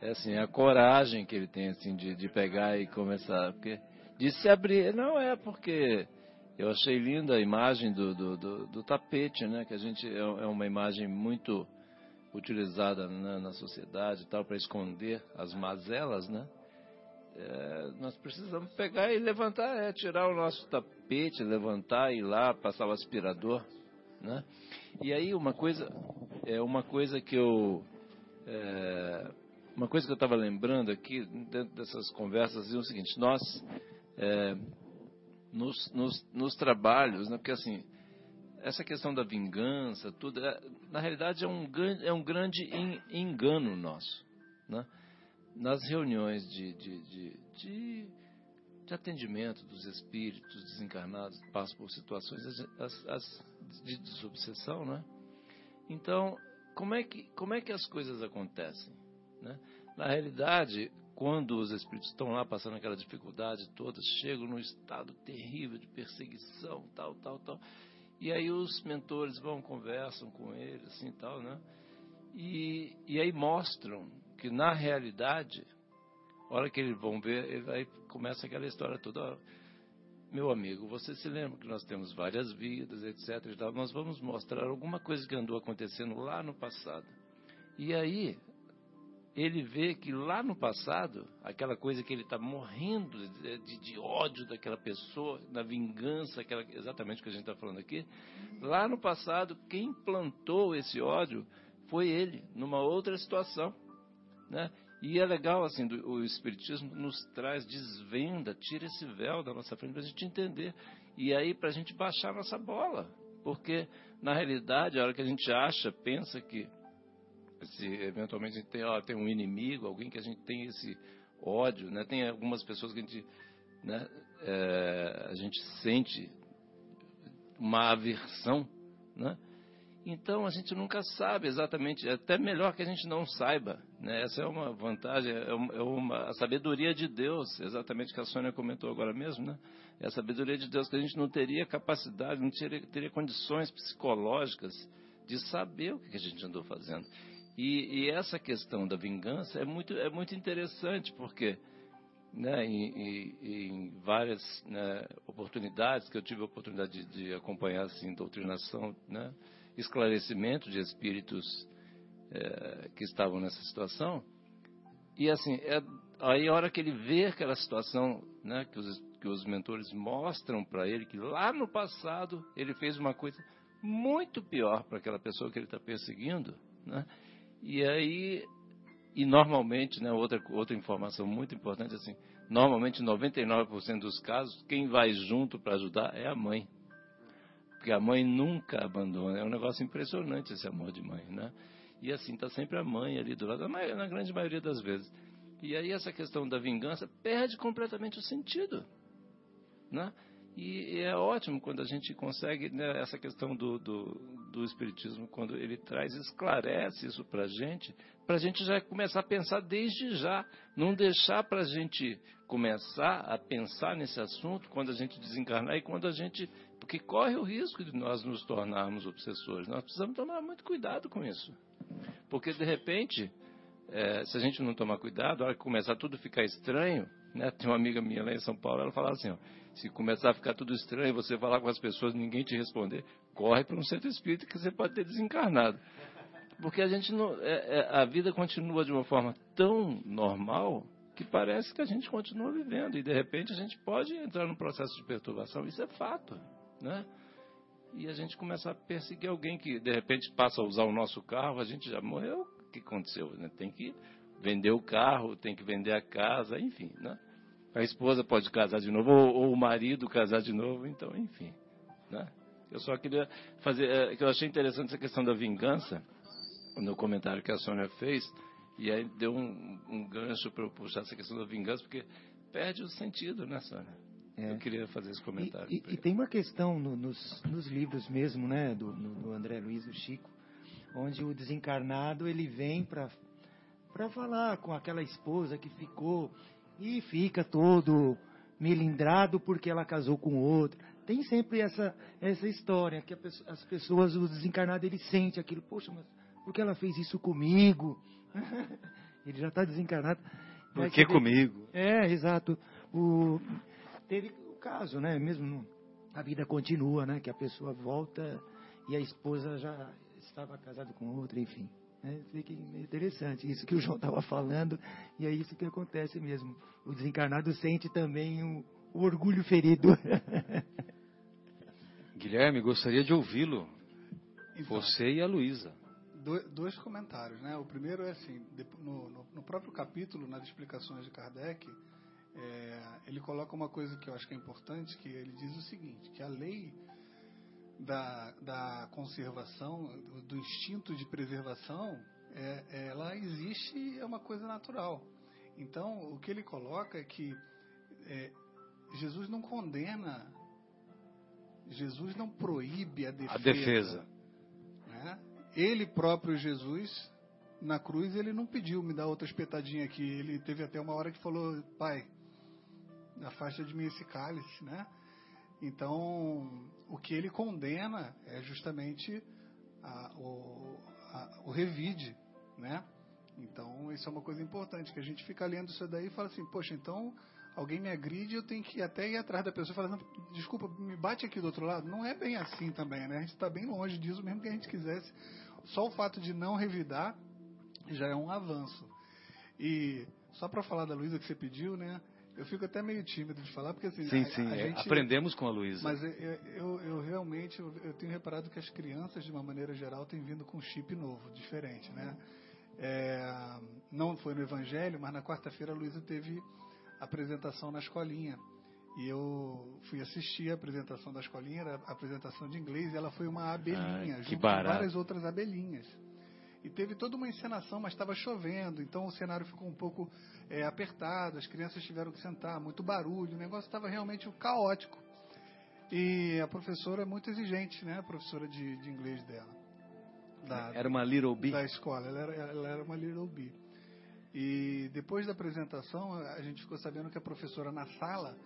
é assim, a coragem que ele tem, assim, de, de pegar e começar, porque de se abrir. Não é porque eu achei linda a imagem do, do, do, do tapete, né? Que a gente é, é uma imagem muito utilizada né, na sociedade tal para esconder as mazelas, né? É, nós precisamos pegar e levantar, é, tirar o nosso tapete, levantar e ir lá passar o aspirador, né? E aí uma coisa é uma coisa que eu é, uma coisa que eu estava lembrando aqui dentro dessas conversas é o seguinte: nós é, nos, nos, nos, trabalhos, né? porque assim, essa questão da vingança, tudo, é, na realidade é um, é um grande engano nosso. Né? Nas reuniões de, de, de, de, de atendimento dos espíritos desencarnados passam por situações as, as, de desobsessão, né? Então, como é que, como é que as coisas acontecem? Né? Na realidade, quando os espíritos estão lá passando aquela dificuldade toda, chegam num estado terrível de perseguição, tal, tal, tal. E aí os mentores vão, conversam com eles, assim, tal, né? E, e aí mostram que na realidade, a hora que eles vão ver, ele vai, começa aquela história toda. Meu amigo, você se lembra que nós temos várias vidas, etc. E tal. Nós vamos mostrar alguma coisa que andou acontecendo lá no passado. E aí, ele vê que lá no passado, aquela coisa que ele está morrendo de, de, ódio daquela pessoa, da vingança, aquela, exatamente o que a gente está falando aqui, lá no passado, quem plantou esse ódio foi ele, numa outra situação. Né? E é legal, assim, do, o Espiritismo nos traz, desvenda, tira esse véu da nossa frente para a gente entender. E aí, para a gente baixar a nossa bola. Porque, na realidade, a hora que a gente acha, pensa que se eventualmente a gente tem, ó, tem um inimigo, alguém que a gente tem esse ódio, né? Tem algumas pessoas que a gente, né, é, a gente sente uma aversão, né? Então a gente nunca sabe exatamente, é até melhor que a gente não saiba, né? Essa é uma vantagem, é uma, é uma a sabedoria de Deus, exatamente que a Sônia comentou agora mesmo, né? É a sabedoria de Deus que a gente não teria capacidade, não teria, teria condições psicológicas de saber o que a gente andou fazendo. E, e, essa questão da vingança é muito, é muito interessante, porque né, em, em várias né, oportunidades que eu tive a oportunidade de, de acompanhar assim doutrinação, né, esclarecimento de espíritos é, que estavam nessa situação. E assim, é, aí a hora que ele vê aquela situação, né, que os, que os mentores mostram para ele que lá no passado ele fez uma coisa muito pior para aquela pessoa que ele está perseguindo, né? E aí, e normalmente, né, outra, outra informação muito importante, assim, normalmente 99% dos casos, quem vai junto para ajudar é a mãe. Porque a mãe nunca abandona, é um negócio impressionante esse amor de mãe, né? E assim, está sempre a mãe ali do lado, na grande maioria das vezes. E aí essa questão da vingança perde completamente o sentido, né? E, é ótimo quando a gente consegue, né, essa questão do, do, do, Espiritismo, quando ele traz, esclarece isso para a gente, para a gente já começar a pensar desde já, não deixar para a gente começar a pensar nesse assunto quando a gente desencarnar e quando a gente. Porque corre o risco de nós nos tornarmos obsessores. Nós precisamos tomar muito cuidado com isso. Porque, de repente, é, se a gente não tomar cuidado, a hora que começar tudo ficar estranho, né? Tem uma amiga minha lá em São Paulo, ela falava assim, ó, se começar a ficar tudo estranho, você falar com as pessoas, ninguém te responder, corre para um centro espírita que você pode ter desencarnado. Porque a gente não, é, é, a vida continua de uma forma tão normal que parece que a gente continua vivendo e de repente a gente pode entrar num processo de perturbação. Isso é fato, né? E a gente começa a perseguir alguém que de repente passa a usar o nosso carro, a gente já morreu. O que aconteceu? Né? Tem que vender o carro, tem que vender a casa, enfim, né? A esposa pode casar de novo, ou, ou o marido casar de novo, então, enfim, né? Eu só queria fazer, é, que eu achei interessante essa questão da vingança, no comentário que a Sônia fez, e aí deu um, um gancho para eu puxar essa questão da vingança, porque perde o sentido, né, Sônia? É. Eu queria fazer esse comentário. E, e, e tem uma questão no, nos, nos, livros mesmo, né, do, no, do André Luiz, do Chico, onde o desencarnado ele vem para para falar com aquela esposa que ficou e fica todo melindrado porque ela casou com outro. Tem sempre essa, essa história que pessoa, as pessoas, o desencarnado, ele sente aquilo, poxa, mas por que ela fez isso comigo? ele já está desencarnado. Por que comigo? É, exato. O, teve o caso, né? Mesmo a vida continua, né? Que a pessoa volta e a esposa já estava casada com outra, enfim. É, fica interessante isso que o João estava falando, e é isso que acontece mesmo. O desencarnado sente também o, o orgulho ferido. Guilherme, gostaria de ouvi-lo. Então, Você e a Luísa. Dois comentários, né? O primeiro é assim, no, no, no próprio capítulo, nas explicações de Kardec, é, ele coloca uma coisa que eu acho que é importante, que ele diz o seguinte, que a lei da, da conservação, do instinto de preservação, é, ela existe e é uma coisa natural. Então, o que ele coloca é que é, Jesus não condena, Jesus não proíbe a defesa. A defesa. Né? Ele próprio, Jesus, na cruz, ele não pediu me dar outra espetadinha aqui. Ele teve até uma hora que falou, pai, afasta de mim esse cálice, né? Então, o que ele condena é justamente a, o, a, o revide, né? Então, isso é uma coisa importante, que a gente fica lendo isso daí e fala assim, poxa, então alguém me agride, eu tenho que até ir atrás da pessoa e falar, desculpa, me bate aqui do outro lado. Não é bem assim também, né? A gente está bem longe disso, mesmo que a gente quisesse. Só o fato de não revidar já é um avanço. E só para falar da Luísa que você pediu, né? Eu fico até meio tímido de falar, porque assim. Sim, a, sim, a é, gente, aprendemos com a Luísa. Mas eu, eu, eu realmente eu, eu, tenho reparado que as crianças, de uma maneira geral, têm vindo com chip novo, diferente, né? É, não foi no Evangelho, mas na quarta-feira a Luísa teve apresentação na escolinha. E eu fui assistir a apresentação da escolinha, era a apresentação de inglês, e ela foi uma abelhinha, ah, junto barato. com várias outras abelhinhas. E teve toda uma encenação, mas estava chovendo, então o cenário ficou um pouco é, apertado, as crianças tiveram que sentar, muito barulho, o negócio estava realmente caótico. E a professora é muito exigente, né? A professora de, de inglês dela. Da, era uma Little Bee? Da escola, ela era, ela era uma Little Bee. E depois da apresentação, a gente ficou sabendo que a professora na sala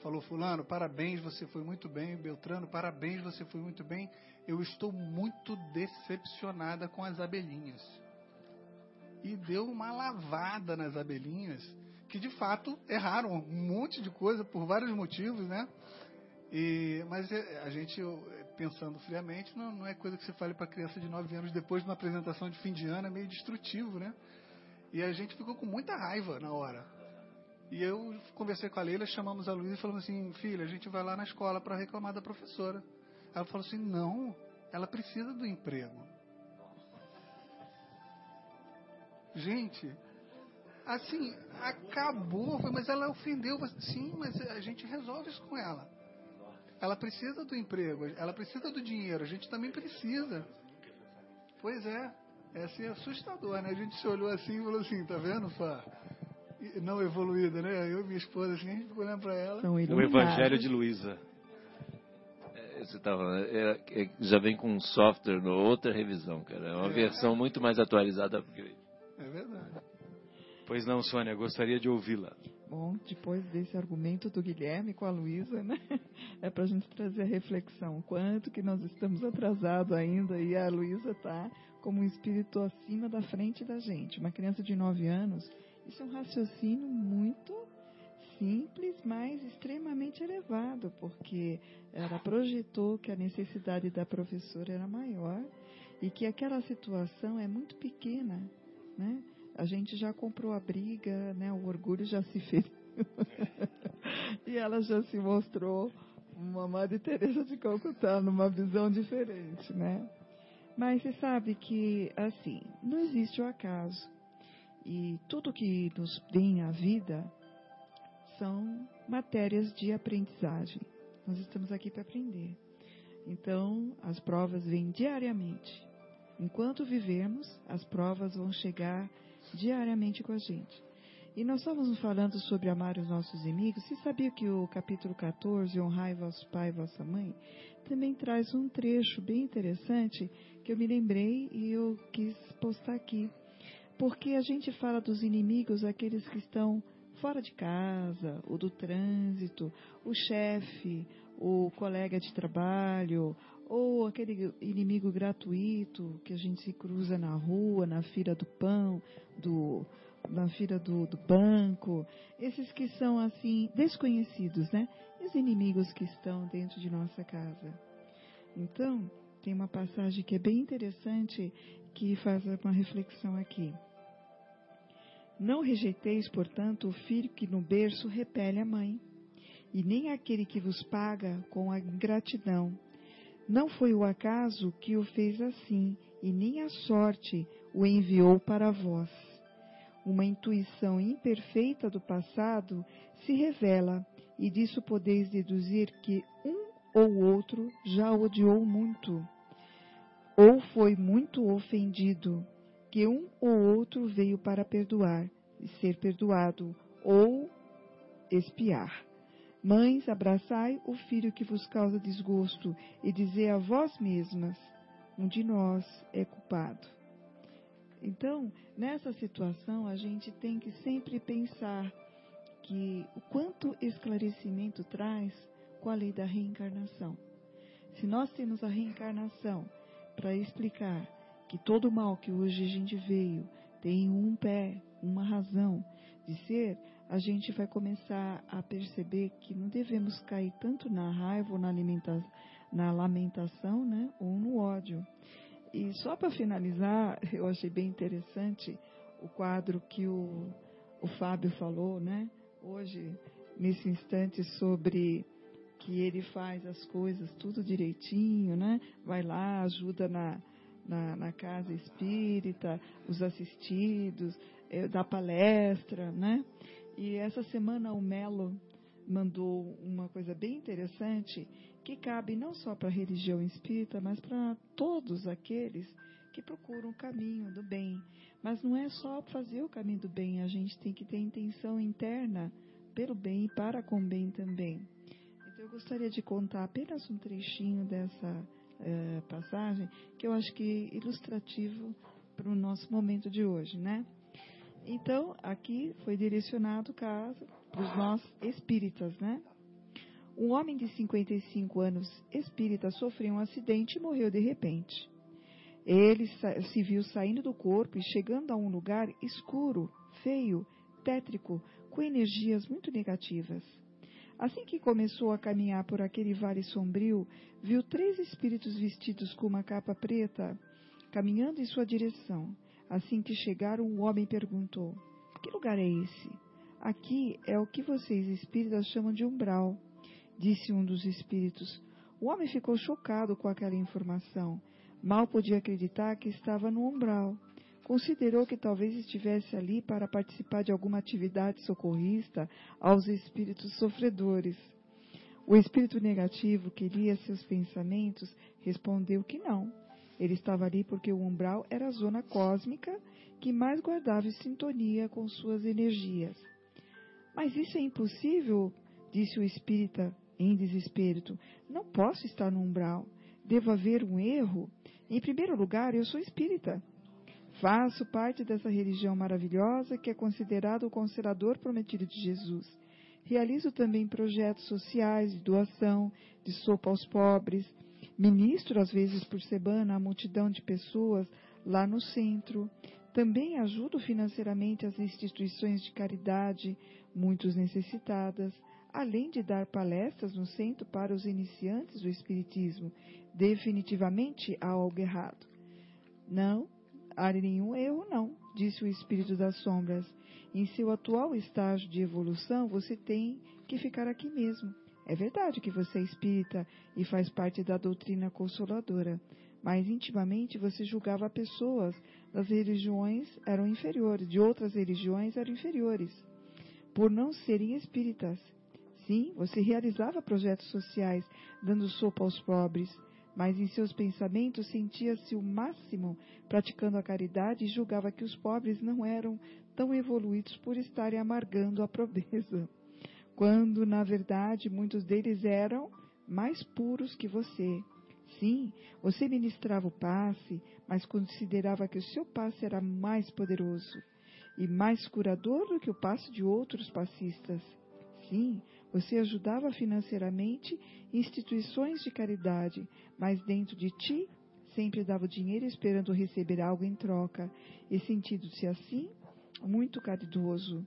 falou: Fulano, parabéns, você foi muito bem. Beltrano, parabéns, você foi muito bem eu estou muito decepcionada com as abelhinhas. E deu uma lavada nas abelhinhas que de fato erraram um monte de coisa por vários motivos, né? E, mas é, a gente, pensando friamente, não, não é coisa que você fale para criança de 9 anos depois de uma apresentação de fim de ano, é meio destrutivo, né? E a gente ficou com muita raiva na hora. E eu conversei com a Leila, chamamos a Luísa e falamos assim: filha, a gente vai lá na escola para reclamar da professora. Ela falou assim: não, ela precisa do emprego. Gente, assim, acabou, mas ela ofendeu. Sim, mas a gente resolve isso com ela. Ela precisa do emprego, ela precisa do dinheiro, a gente também precisa. Pois é, é assim, assustador, né? A gente se olhou assim e falou assim, tá vendo, Fá? Não evoluída, né? Eu e minha esposa, assim, a gente ficou olhando pra ela. o Evangelho de Luísa. Você tá falando, é, é, já vem com um software, outra revisão, cara. É uma é. versão muito mais atualizada. Porque... É verdade. Pois não, Sônia, gostaria de ouvi-la. Bom, depois desse argumento do Guilherme com a Luísa, né? É para a gente trazer a reflexão. Quanto que nós estamos atrasados ainda e a Luísa está como um espírito acima da frente da gente. Uma criança de 9 anos, isso é um raciocínio muito simples, mas extremamente elevado, porque ela projetou que a necessidade da professora era maior e que aquela situação é muito pequena, né? a gente já comprou a briga, né? O orgulho já se fez. e ela já se mostrou uma Madre Teresa de Calcutá numa visão diferente, né? Mas você sabe que, assim, não existe o acaso. E tudo que nos vem à vida são matérias de aprendizagem. Nós estamos aqui para aprender. Então, as provas vêm diariamente. Enquanto vivemos, as provas vão chegar diariamente com a gente. E nós estávamos falando sobre amar os nossos inimigos. Você sabia que o capítulo 14, Honrai vosso pai e vossa mãe, também traz um trecho bem interessante que eu me lembrei e eu quis postar aqui. Porque a gente fala dos inimigos, aqueles que estão fora de casa, o do trânsito, o chefe, o colega de trabalho, ou aquele inimigo gratuito que a gente se cruza na rua, na fila do pão, do, na fila do, do banco, esses que são assim desconhecidos, né? Os inimigos que estão dentro de nossa casa. Então, tem uma passagem que é bem interessante que faz uma reflexão aqui. Não rejeiteis, portanto, o filho que no berço repele a mãe, e nem aquele que vos paga com a ingratidão não foi o acaso que o fez assim, e nem a sorte o enviou para vós. Uma intuição imperfeita do passado se revela, e disso podeis deduzir que um ou outro já odiou muito, ou foi muito ofendido, que um ou outro veio para perdoar e ser perdoado, ou espiar. Mães, abraçai o filho que vos causa desgosto e dizei a vós mesmas: um de nós é culpado. Então, nessa situação, a gente tem que sempre pensar que o quanto esclarecimento traz com a lei da reencarnação. Se nós temos a reencarnação para explicar que todo mal que hoje a gente veio tem um pé, uma razão de ser, a gente vai começar a perceber que não devemos cair tanto na raiva ou na, na lamentação, né, ou no ódio. E só para finalizar, eu achei bem interessante o quadro que o, o Fábio falou, né, hoje, nesse instante, sobre que ele faz as coisas tudo direitinho, né, vai lá, ajuda na, na, na casa espírita, os assistidos, é, dá palestra, né? E essa semana o Melo mandou uma coisa bem interessante que cabe não só para a religião espírita, mas para todos aqueles que procuram o caminho do bem. Mas não é só fazer o caminho do bem, a gente tem que ter intenção interna pelo bem e para com o bem também. Então eu gostaria de contar apenas um trechinho dessa uh, passagem que eu acho que é ilustrativo para o nosso momento de hoje, né? Então, aqui foi direcionado caso para os nós espíritas, né? Um homem de 55 anos espírita sofreu um acidente e morreu de repente. Ele se viu saindo do corpo e chegando a um lugar escuro, feio, tétrico com energias muito negativas. Assim que começou a caminhar por aquele vale sombrio, viu três espíritos vestidos com uma capa preta caminhando em sua direção. Assim que chegaram, o homem perguntou: Que lugar é esse? Aqui é o que vocês espíritas chamam de umbral, disse um dos espíritos. O homem ficou chocado com aquela informação. Mal podia acreditar que estava no umbral. Considerou que talvez estivesse ali para participar de alguma atividade socorrista aos espíritos sofredores. O espírito negativo que lia seus pensamentos respondeu que não. Ele estava ali porque o umbral era a zona cósmica que mais guardava sintonia com suas energias. Mas isso é impossível, disse o espírita em desespero. Não posso estar no umbral. Devo haver um erro. Em primeiro lugar, eu sou espírita. Faço parte dessa religião maravilhosa que é considerado o consolador prometido de Jesus. Realizo também projetos sociais de doação, de sopa aos pobres. Ministro, às vezes por semana, a multidão de pessoas lá no centro. Também ajudo financeiramente as instituições de caridade, muitos necessitadas, além de dar palestras no centro para os iniciantes do Espiritismo. Definitivamente há algo errado. Não, há nenhum erro, não, disse o espírito das sombras. Em seu atual estágio de evolução, você tem que ficar aqui mesmo. É verdade que você é espírita e faz parte da doutrina consoladora, mas intimamente você julgava pessoas das religiões eram inferiores, de outras religiões eram inferiores, por não serem espíritas. Sim, você realizava projetos sociais, dando sopa aos pobres, mas em seus pensamentos sentia-se o máximo praticando a caridade e julgava que os pobres não eram tão evoluídos por estarem amargando a pobreza, quando na verdade muitos deles eram mais puros que você. Sim, você ministrava o passe, mas considerava que o seu passe era mais poderoso e mais curador do que o passe de outros passistas. Sim, você ajudava financeiramente instituições de caridade, mas dentro de ti sempre dava dinheiro esperando receber algo em troca, e sentindo-se assim muito caridoso.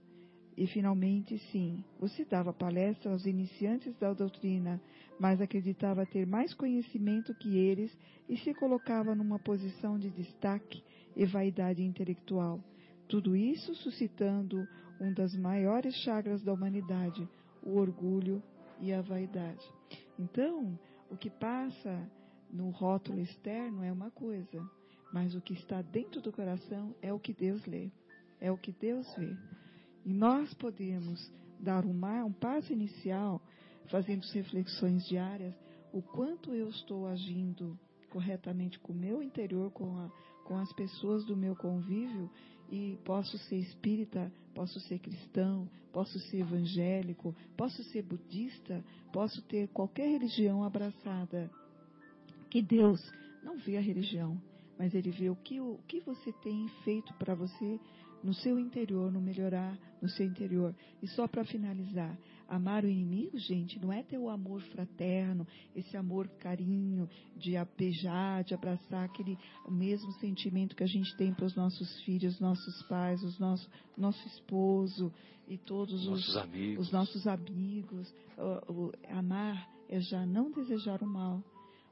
E finalmente, sim, você dava palestra aos iniciantes da doutrina, mas acreditava ter mais conhecimento que eles e se colocava numa posição de destaque e vaidade intelectual. Tudo isso suscitando um das maiores chagras da humanidade, o orgulho e a vaidade. Então, o que passa no rótulo externo é uma coisa, mas o que está dentro do coração é o que Deus lê, é o que Deus vê. E nós podemos dar um passo inicial, fazendo reflexões diárias, o quanto eu estou agindo corretamente com o meu interior, com, a, com as pessoas do meu convívio, e posso ser espírita, posso ser cristão, posso ser evangélico, posso ser budista, posso ter qualquer religião abraçada. Que Deus não vê a religião, mas Ele vê o que, o que você tem feito para você no seu interior, no melhorar no seu interior. E só para finalizar, amar o inimigo, gente, não é ter o amor fraterno, esse amor carinho, de beijar, de abraçar, aquele mesmo sentimento que a gente tem para os nossos filhos, nossos pais, os nossos, nosso esposo e todos nossos os, amigos. os nossos amigos. O, o, amar é já não desejar o mal.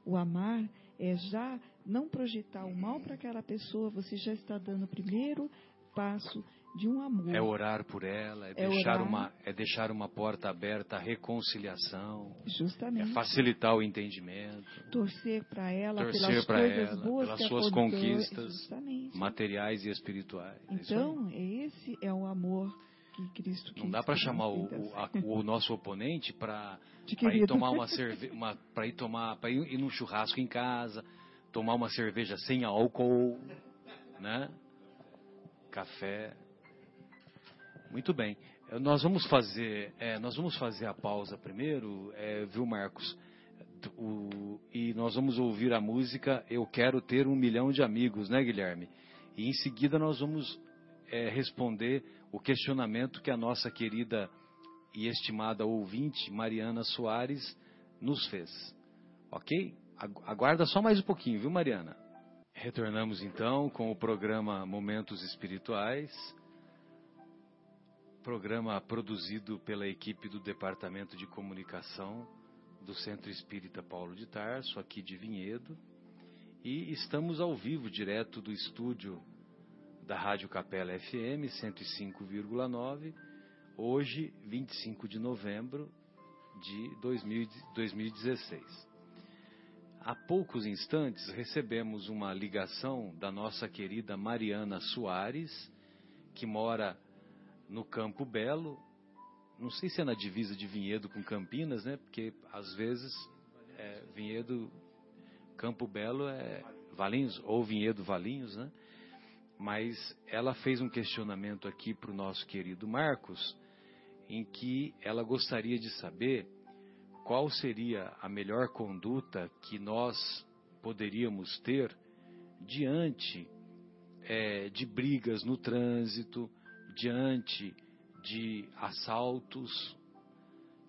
O amar é já não projetar o mal para aquela pessoa, você já está dando o primeiro passo de um amor. É orar por ela, é, É deixar, orar. uma, é deixar uma porta aberta à reconciliação, é Justamente. facilitar o entendimento, torcer para ela torcer pelas coisas ela, boas pelas suas conquistas Justamente. materiais e espirituais. É. Então, esse é o amor que Cristo quis. Não dá para chamar o, o, tentamos. a- o nosso oponente para ir tomar uma cerveja, para ir tomar, para ir, ir num churrasco em casa, tomar uma cerveja sem álcool, né? Café. Muito bem. Eh, Nós vamos fazer, eh, nós vamos fazer a pausa primeiro, eh, viu, Marcos? O- e nós vamos ouvir a música Eu Quero Ter Um Milhão de Amigos, né, Guilherme? E em seguida nós vamos eh, responder o questionamento que a nossa querida e estimada ouvinte, Mariana Soares, nos fez. Ok? Agu- Aguarda só mais um pouquinho, viu, Mariana? Retornamos então com o programa Momentos Espirituais. Programa produzido pela equipe do Departamento de Comunicação do Centro Espírita Paulo de Tarso, aqui de Vinhedo. E estamos ao vivo, direto do estúdio da Rádio Capela FM 105,9, hoje, 25 de novembro de 2016. Há poucos instantes recebemos uma ligação da nossa querida Mariana Soares, que mora no Campo Belo. Não sei se é na divisa de Vinhedo com Campinas, né? Porque às vezes é, Vinhedo, Campo Belo é Valinhos ou Vinhedo Valinhos, né? Mas ela fez um questionamento aqui para o nosso querido Marcos, em que ela gostaria de saber qual seria a melhor conduta que nós poderíamos ter diante é, de brigas no trânsito, diante de assaltos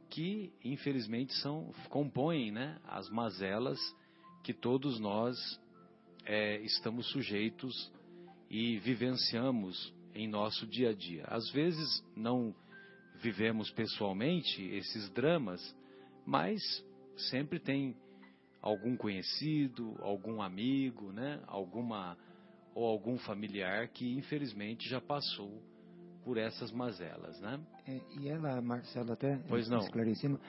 que infelizmente são compõem né, as mazelas que todos nós é, estamos sujeitos e vivenciamos em nosso dia a dia. Às vezes não vivemos pessoalmente esses dramas, mas sempre tem algum conhecido, algum amigo, né, alguma ou algum familiar que infelizmente já passou por essas mazelas, né? É, e ela, Marcelo, até pois não. esclarecendo,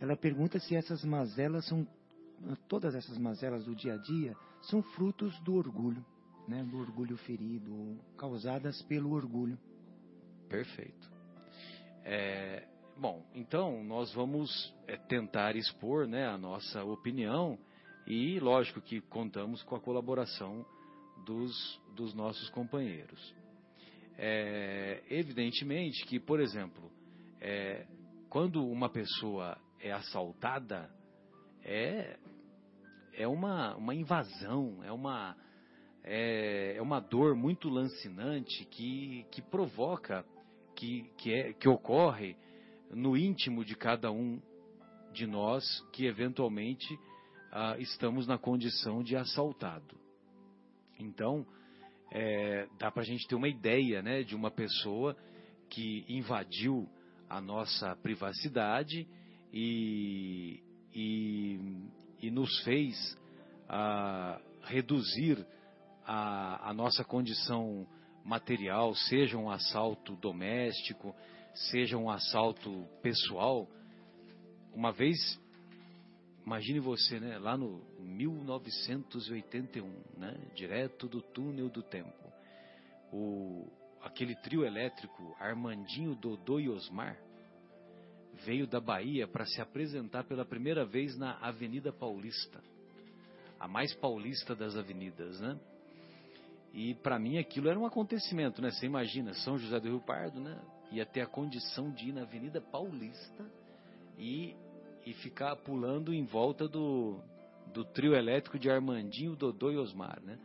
ela pergunta se essas mazelas são, todas essas mazelas do dia a dia, são frutos do orgulho, né? Do orgulho ferido, causadas pelo orgulho. Perfeito. É, bom, então nós vamos é, tentar expor, né, a nossa opinião e, lógico, que contamos com a colaboração dos, dos nossos companheiros. É, evidentemente que, por exemplo, é, quando uma pessoa é assaltada, é, é uma, uma invasão, é uma, é, é uma dor muito lancinante que, que provoca, que, que, é, que ocorre no íntimo de cada um de nós que eventualmente ah, estamos na condição de assaltado. Então, é, dá para a gente ter uma ideia né, de uma pessoa que invadiu a nossa privacidade e, e, e nos fez a, reduzir a, a nossa condição material, seja um assalto doméstico, seja um assalto pessoal. Uma vez, imagine você, né, lá no 1981, né? direto do túnel do tempo. O, aquele trio elétrico Armandinho, Dodô e Osmar veio da Bahia para se apresentar pela primeira vez na Avenida Paulista, a mais paulista das avenidas, né? E para mim aquilo era um acontecimento, né? Você imagina, São José do Rio Pardo, né? Ia ter a condição de ir na Avenida Paulista e, e ficar pulando em volta do, do trio elétrico de Armandinho, Dodô e Osmar, né?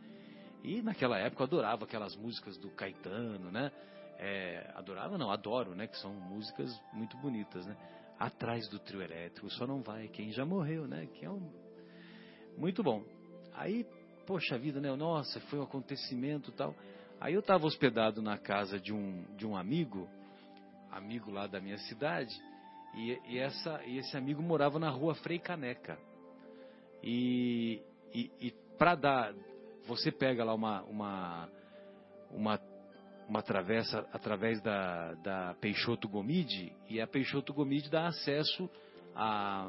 E naquela época eu adorava aquelas músicas do Caetano, né? É, adorava não, adoro, né? Que são músicas muito bonitas, né? Atrás do trio elétrico, só não vai quem já morreu, né? Que é um... Muito bom. Aí, poxa vida, né? Nossa, foi um acontecimento tal. Aí eu estava hospedado na casa de um, de um amigo, amigo lá da minha cidade, e, e, essa, e esse amigo morava na rua Frei Caneca. E, e, e para dar, você pega lá uma, uma, uma, uma travessa através da, da Peixoto Gomide e a Peixoto Gomide dá acesso a,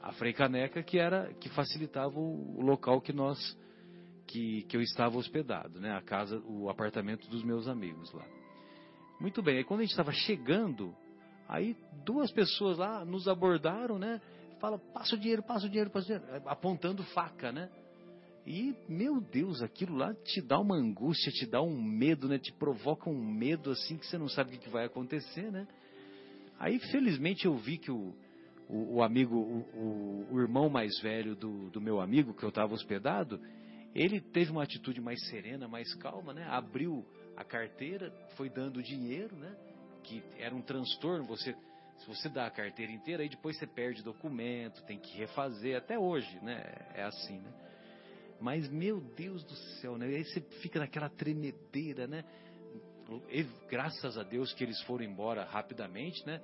a Frei Caneca, que, era, que facilitava o, o local que nós que, que eu estava hospedado, né? A casa, o apartamento dos meus amigos lá. Muito bem, aí quando a gente estava chegando, aí duas pessoas lá nos abordaram, né? fala, passa o dinheiro, passa o dinheiro, passa o dinheiro, é, apontando faca, né? E, meu Deus, aquilo lá te dá uma angústia, te dá um medo, né? Te provoca um medo assim que você não sabe o que vai acontecer, né? Aí, felizmente, eu vi que o, o, o amigo, o, o, irmão mais velho do, do meu amigo, que eu estava hospedado, ele teve uma atitude mais serena, mais calma, né? Abriu a carteira, foi dando dinheiro, né? Que era um transtorno, você se você dá a carteira inteira, aí depois você perde documento, tem que refazer, até hoje, né? É assim, né? Mas, meu Deus do céu, né? Aí você fica naquela tremedeira, né? graças a Deus que eles foram embora rapidamente, né?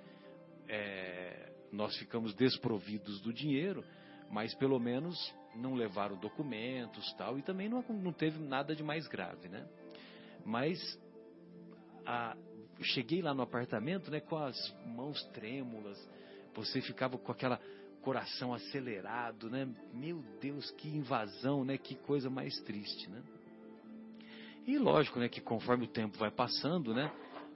É, nós ficamos desprovidos do dinheiro, mas pelo menos não levaram documentos tal, e também não, não teve nada de mais grave, né? Mas a, cheguei lá no apartamento, né, com as mãos trêmulas, você ficava com aquela coração acelerado, né? Meu Deus, que invasão, né? Que coisa mais triste, né? E lógico, né, que conforme o tempo vai passando, né,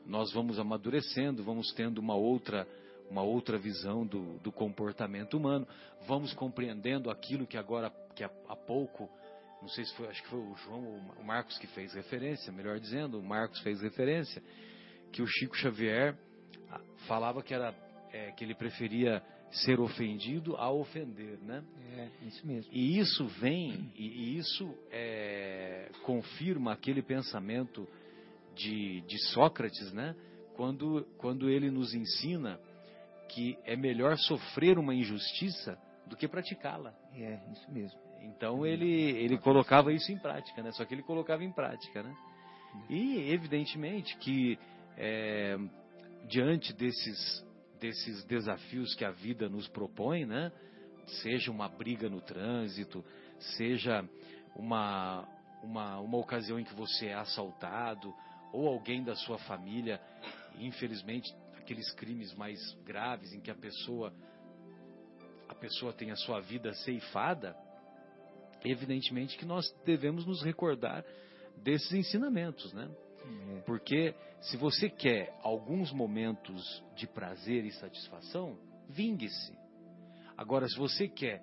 nós vamos amadurecendo, vamos tendo uma outra uma outra visão do, do comportamento humano, vamos compreendendo aquilo que agora que há, há pouco não sei se foi, acho que foi o João ou o Marcos que fez referência, melhor dizendo, o Marcos fez referência, que o Chico Xavier ah, falava que era é, que ele preferia ser ofendido a ofender, né? É, isso mesmo. E isso vem, e, e isso é, confirma aquele pensamento de, de Sócrates, né? Quando, quando ele nos ensina que é melhor sofrer uma injustiça do que praticá-la. É, isso mesmo. Então ele, ele colocava isso em prática, né? Só que ele colocava em prática, né? E evidentemente que é, diante desses desses desafios que a vida nos propõe, né? Seja uma briga no trânsito, seja uma, uma, uma ocasião em que você é assaltado, ou alguém da sua família, infelizmente, aqueles crimes mais graves em que a pessoa a pessoa tem a sua vida ceifada, evidentemente que nós devemos nos recordar desses ensinamentos, né? Porque se você quer alguns momentos de prazer e satisfação, vingue-se. Agora, se você quer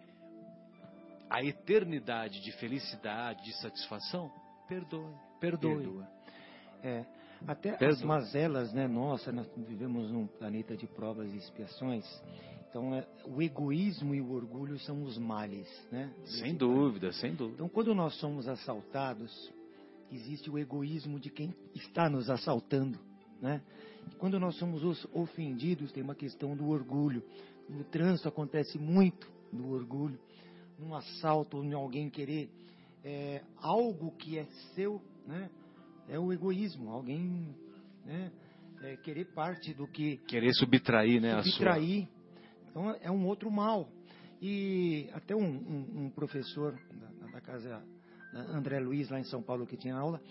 a eternidade de felicidade, de satisfação, perdoe, perdoe. Perdoa. É, até Perdoa. as mazelas, né? Nossa, nós vivemos num planeta de provas e expiações. Então, é, o egoísmo e o orgulho são os males, né? Sem dúvida, sem dúvida. Então, quando nós somos assaltados, existe o egoísmo de quem está nos assaltando, né? Quando nós somos os ofendidos, tem uma questão do orgulho. No trânsito acontece muito do orgulho. Num assalto, em alguém querer é, algo que é seu, né? É o egoísmo. Alguém, né? É, querer parte do que Querer subtrair, né, subtrair. Então é um outro mal. E até um, um- um professor da, da casa André Luiz, lá em São Paulo, que tinha aula,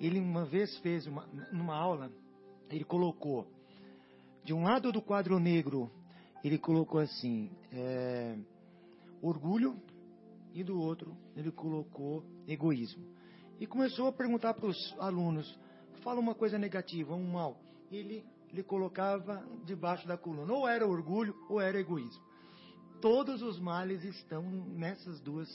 ele uma vez fez uma, numa aula, ele colocou, de um lado do quadro negro, ele colocou assim, é, orgulho, e do outro ele colocou egoísmo. E começou a perguntar para os alunos, fala uma coisa negativa, um mal. Ele, ele colocava debaixo da coluna, ou era orgulho ou era egoísmo. Todos os males estão nessas duas.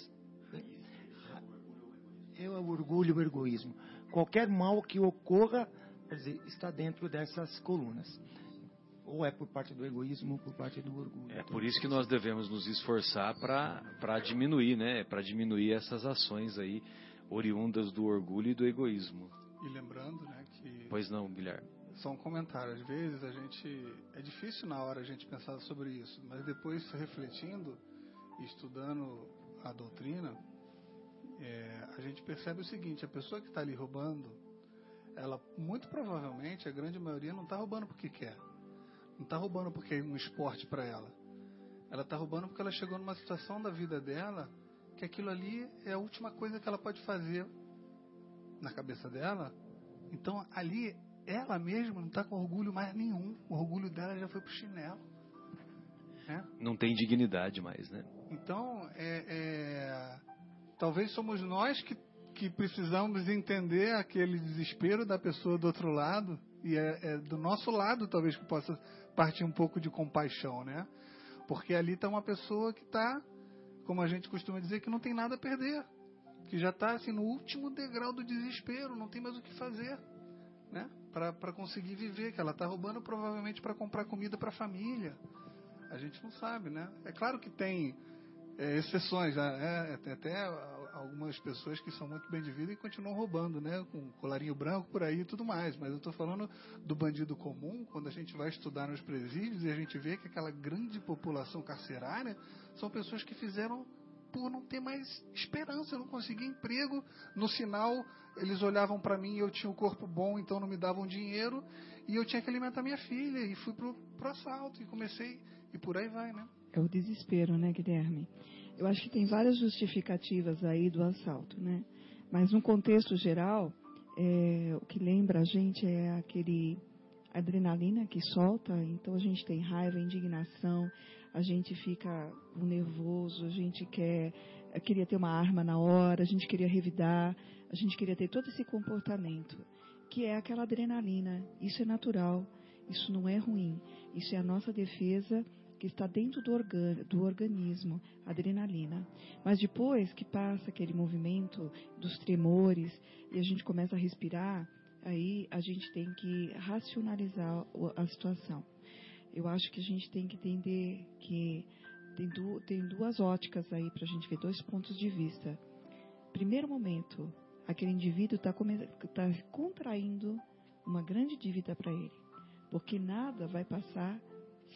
É o orgulho e o egoísmo. Qualquer mal que ocorra, quer dizer, está dentro dessas colunas. Ou é por parte do egoísmo ou por parte do orgulho. É por isso que nós devemos nos esforçar para diminuir, né? Para diminuir essas ações aí oriundas do orgulho e do egoísmo. E lembrando, né, que Pois não, Guilherme? só um comentário. Às vezes a gente é difícil na hora a gente pensar sobre isso, mas depois refletindo e estudando a doutrina, é, a gente percebe o seguinte: a pessoa que está ali roubando, ela muito provavelmente a grande maioria não está roubando porque quer, não está roubando porque é um esporte para ela. Ela está roubando porque ela chegou numa situação da vida dela que aquilo ali é a última coisa que ela pode fazer na cabeça dela. Então ali ela mesma não está com orgulho mais nenhum. O orgulho dela já foi pro chinelo. né? Não tem dignidade mais, né? Então, é, é, talvez somos nós que, que precisamos entender aquele desespero da pessoa do outro lado. E é, é do nosso lado, talvez, que possa partir um pouco de compaixão, né? Porque ali está uma pessoa que está, como a gente costuma dizer, que não tem nada a perder. Que já está assim, no último degrau do desespero, não tem mais o que fazer né? Para conseguir viver, que ela está roubando provavelmente para comprar comida para a família. A gente não sabe, né? É claro que tem é, exceções, né? É, tem até algumas pessoas que são muito bem de vida e continuam roubando, né? Com colarinho branco por aí e tudo mais. Mas eu estou falando do bandido comum, quando a gente vai estudar nos presídios e a gente vê que aquela grande população carcerária são pessoas que fizeram por não ter mais esperança, eu não conseguia emprego. No sinal, eles olhavam para mim e eu tinha um corpo bom, então não me davam dinheiro. E eu tinha que alimentar minha filha. E fui pro, pro assalto e comecei. E por aí vai, né? É o desespero, né, Guilherme? Eu acho que tem várias justificativas aí do assalto, né? Mas no contexto geral, é, o que lembra a gente é aquele adrenalina que solta, então a gente tem raiva, indignação, a gente fica nervoso, a gente quer queria ter uma arma na hora, a gente queria revidar, a gente queria ter todo esse comportamento, que é aquela adrenalina. Isso é natural, isso não é ruim, isso é a nossa defesa que está dentro do, organ, do organismo, adrenalina. Mas depois que passa aquele movimento dos tremores e a gente começa a respirar, aí a gente tem que racionalizar a situação. Eu acho que a gente tem que entender que tem, du tem duas óticas aí para a gente ver, dois pontos de vista. Primeiro momento, aquele indivíduo está tá contraindo uma grande dívida para ele, porque nada vai passar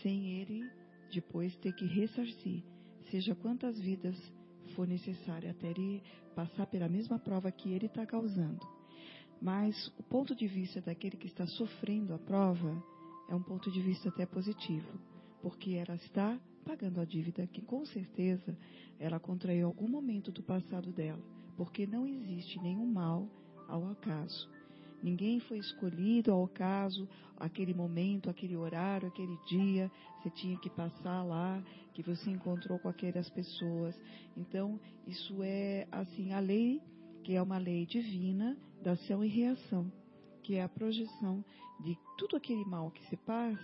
sem ele depois ter que ressarcir, seja quantas vidas for necessário, até ele passar pela mesma prova que ele está causando. Mas o ponto de vista daquele que está sofrendo a prova é um ponto de vista até positivo, porque ela está pagando a dívida que com certeza ela contraiu algum momento do passado dela, porque não existe nenhum mal ao acaso. Ninguém foi escolhido ao acaso, aquele momento, aquele horário, aquele dia, você tinha que passar lá, que você encontrou com aquelas pessoas. Então, isso é assim a lei, que é uma lei divina da ação e reação, que é a projeção de tudo aquele mal que se faz,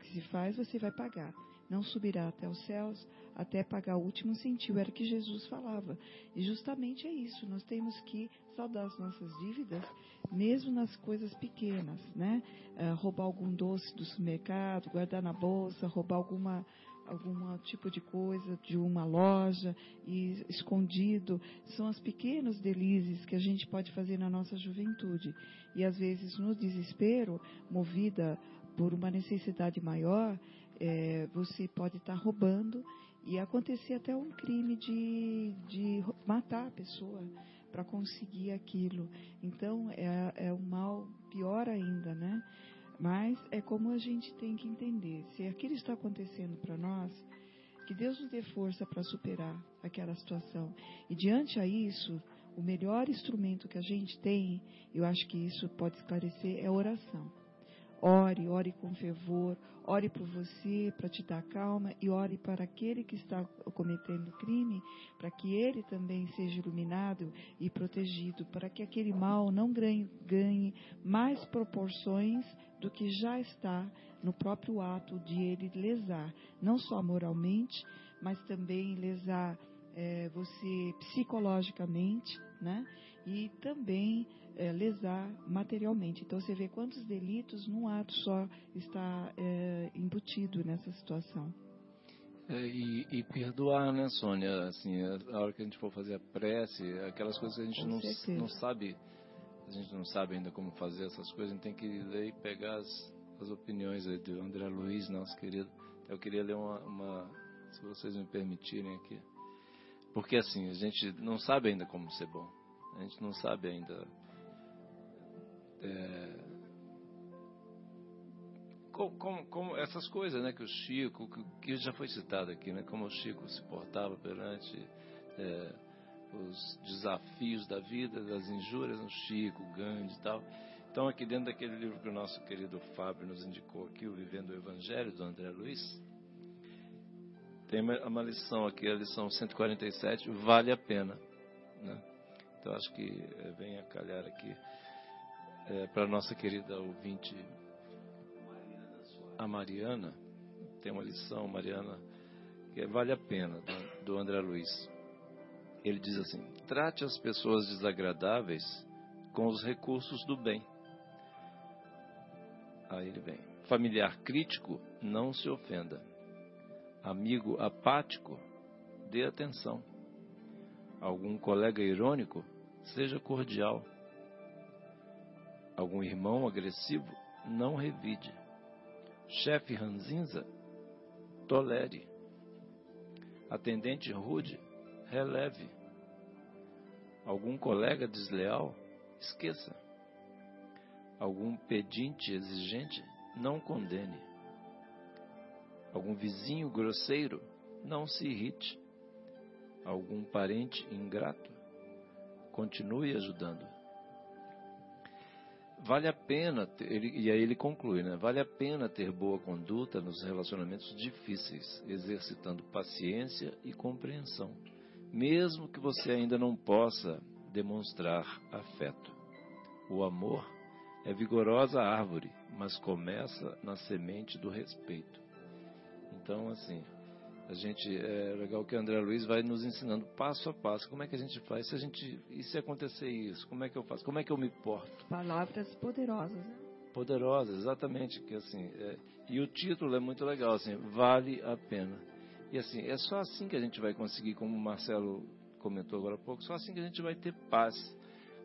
que se faz, você vai pagar não subirá até os céus até pagar o último centil, era o que Jesus falava. E justamente é isso, nós temos que saudar as nossas dívidas, mesmo nas coisas pequenas, né? Uh, roubar algum doce do supermercado, guardar na bolsa, roubar alguma algum tipo de coisa de uma loja e escondido são as pequenos delícias que a gente pode fazer na nossa juventude e às vezes no desespero movida por uma necessidade maior é, você pode estar roubando e acontecer até um crime de, de matar a pessoa para conseguir aquilo. Então é, é um mal pior ainda, né? Mas é como a gente tem que entender. Se aquilo está acontecendo para nós, que Deus nos dê força para superar aquela situação. E diante a isso, o melhor instrumento que a gente tem, eu acho que isso pode esclarecer, é a oração. Ore, ore com fervor, ore por você para te dar calma. E ore para aquele que está cometendo crime, para que ele também seja iluminado e protegido, para que aquele mal não ganhe, ganhe mais proporções do que já está no próprio ato de ele lesar, não só moralmente, mas também lesar é, você psicologicamente, né? E também é, lesar materialmente. Então você vê quantos delitos num ato só está é, embutido nessa situação. É, e, e, perdoar, né, Sônia? Assim, a hora que a gente for fazer a prece, aquelas coisas que a gente não, não sabe, a gente não sabe ainda como fazer essas coisas, a gente tem que ler e pegar as, as opiniões do André Luiz, nosso querido. Eu queria ler uma, uma, se vocês me permitirem aqui. Porque assim, a gente não sabe ainda como ser bom. A gente não sabe ainda é, como, como, essas coisas, né, que o Chico, que, já foi citado aqui, né, como o Chico se portava perante é, os desafios da vida, das injúrias, o Chico, Gandhi e tal. Então, aqui dentro daquele livro que o nosso querido Fábio nos indicou aqui, o Vivendo o Evangelho, do André Luiz, tem uma lição aqui, a lição 147, vale a pena. Né? Então, acho que é, vem a calhar aqui é, para nossa querida ouvinte, a Mariana, tem uma lição, Mariana, que vale a pena, do, do André Luiz. Ele diz assim: trate as pessoas desagradáveis com os recursos do bem. Aí ele vem. Familiar crítico, não se ofenda. Amigo apático, dê atenção. Algum colega irônico, seja cordial. Algum irmão agressivo, não revide. Chefe ranzinza, tolere. Atendente rude, releve. Algum colega desleal, esqueça. Algum pedinte exigente, não condene. Algum vizinho grosseiro, não se irrite. Algum parente ingrato, continue ajudando. Vale a pena, ter, ele, e aí ele conclui, né? Vale a pena ter boa conduta nos relacionamentos difíceis, exercitando paciência e compreensão, mesmo que você ainda não possa demonstrar afeto. O amor é vigorosa árvore, mas começa na semente do respeito. Então, assim, a gente é legal que o André Luiz vai nos ensinando passo a passo como é que a gente faz. Se a gente e se acontecer isso, como é que eu faço? Como é que eu me porto? Palavras poderosas, né? Poderosas, exatamente, que assim, é, e o título é muito legal, assim, vale a pena. E assim, é só assim que a gente vai conseguir, como o Marcelo comentou agora há pouco, só assim que a gente vai ter paz.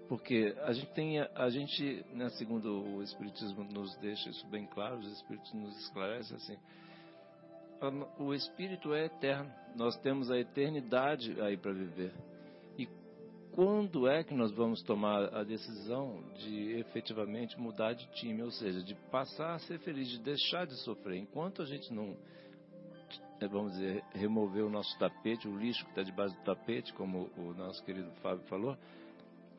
Porque a gente tem, a gente, né, segundo o Espiritismo nos deixa isso bem claro, os Espíritos nos esclarecem assim, o espírito é eterno. Nós temos a eternidade aí para viver. E quando é que nós vamos tomar a decisão de efetivamente mudar de time, ou seja, de passar a ser feliz, de deixar de sofrer? Enquanto a gente não, é, vamos dizer, remover o nosso tapete, o lixo que está debaixo do tapete, como o nosso querido Fábio falou,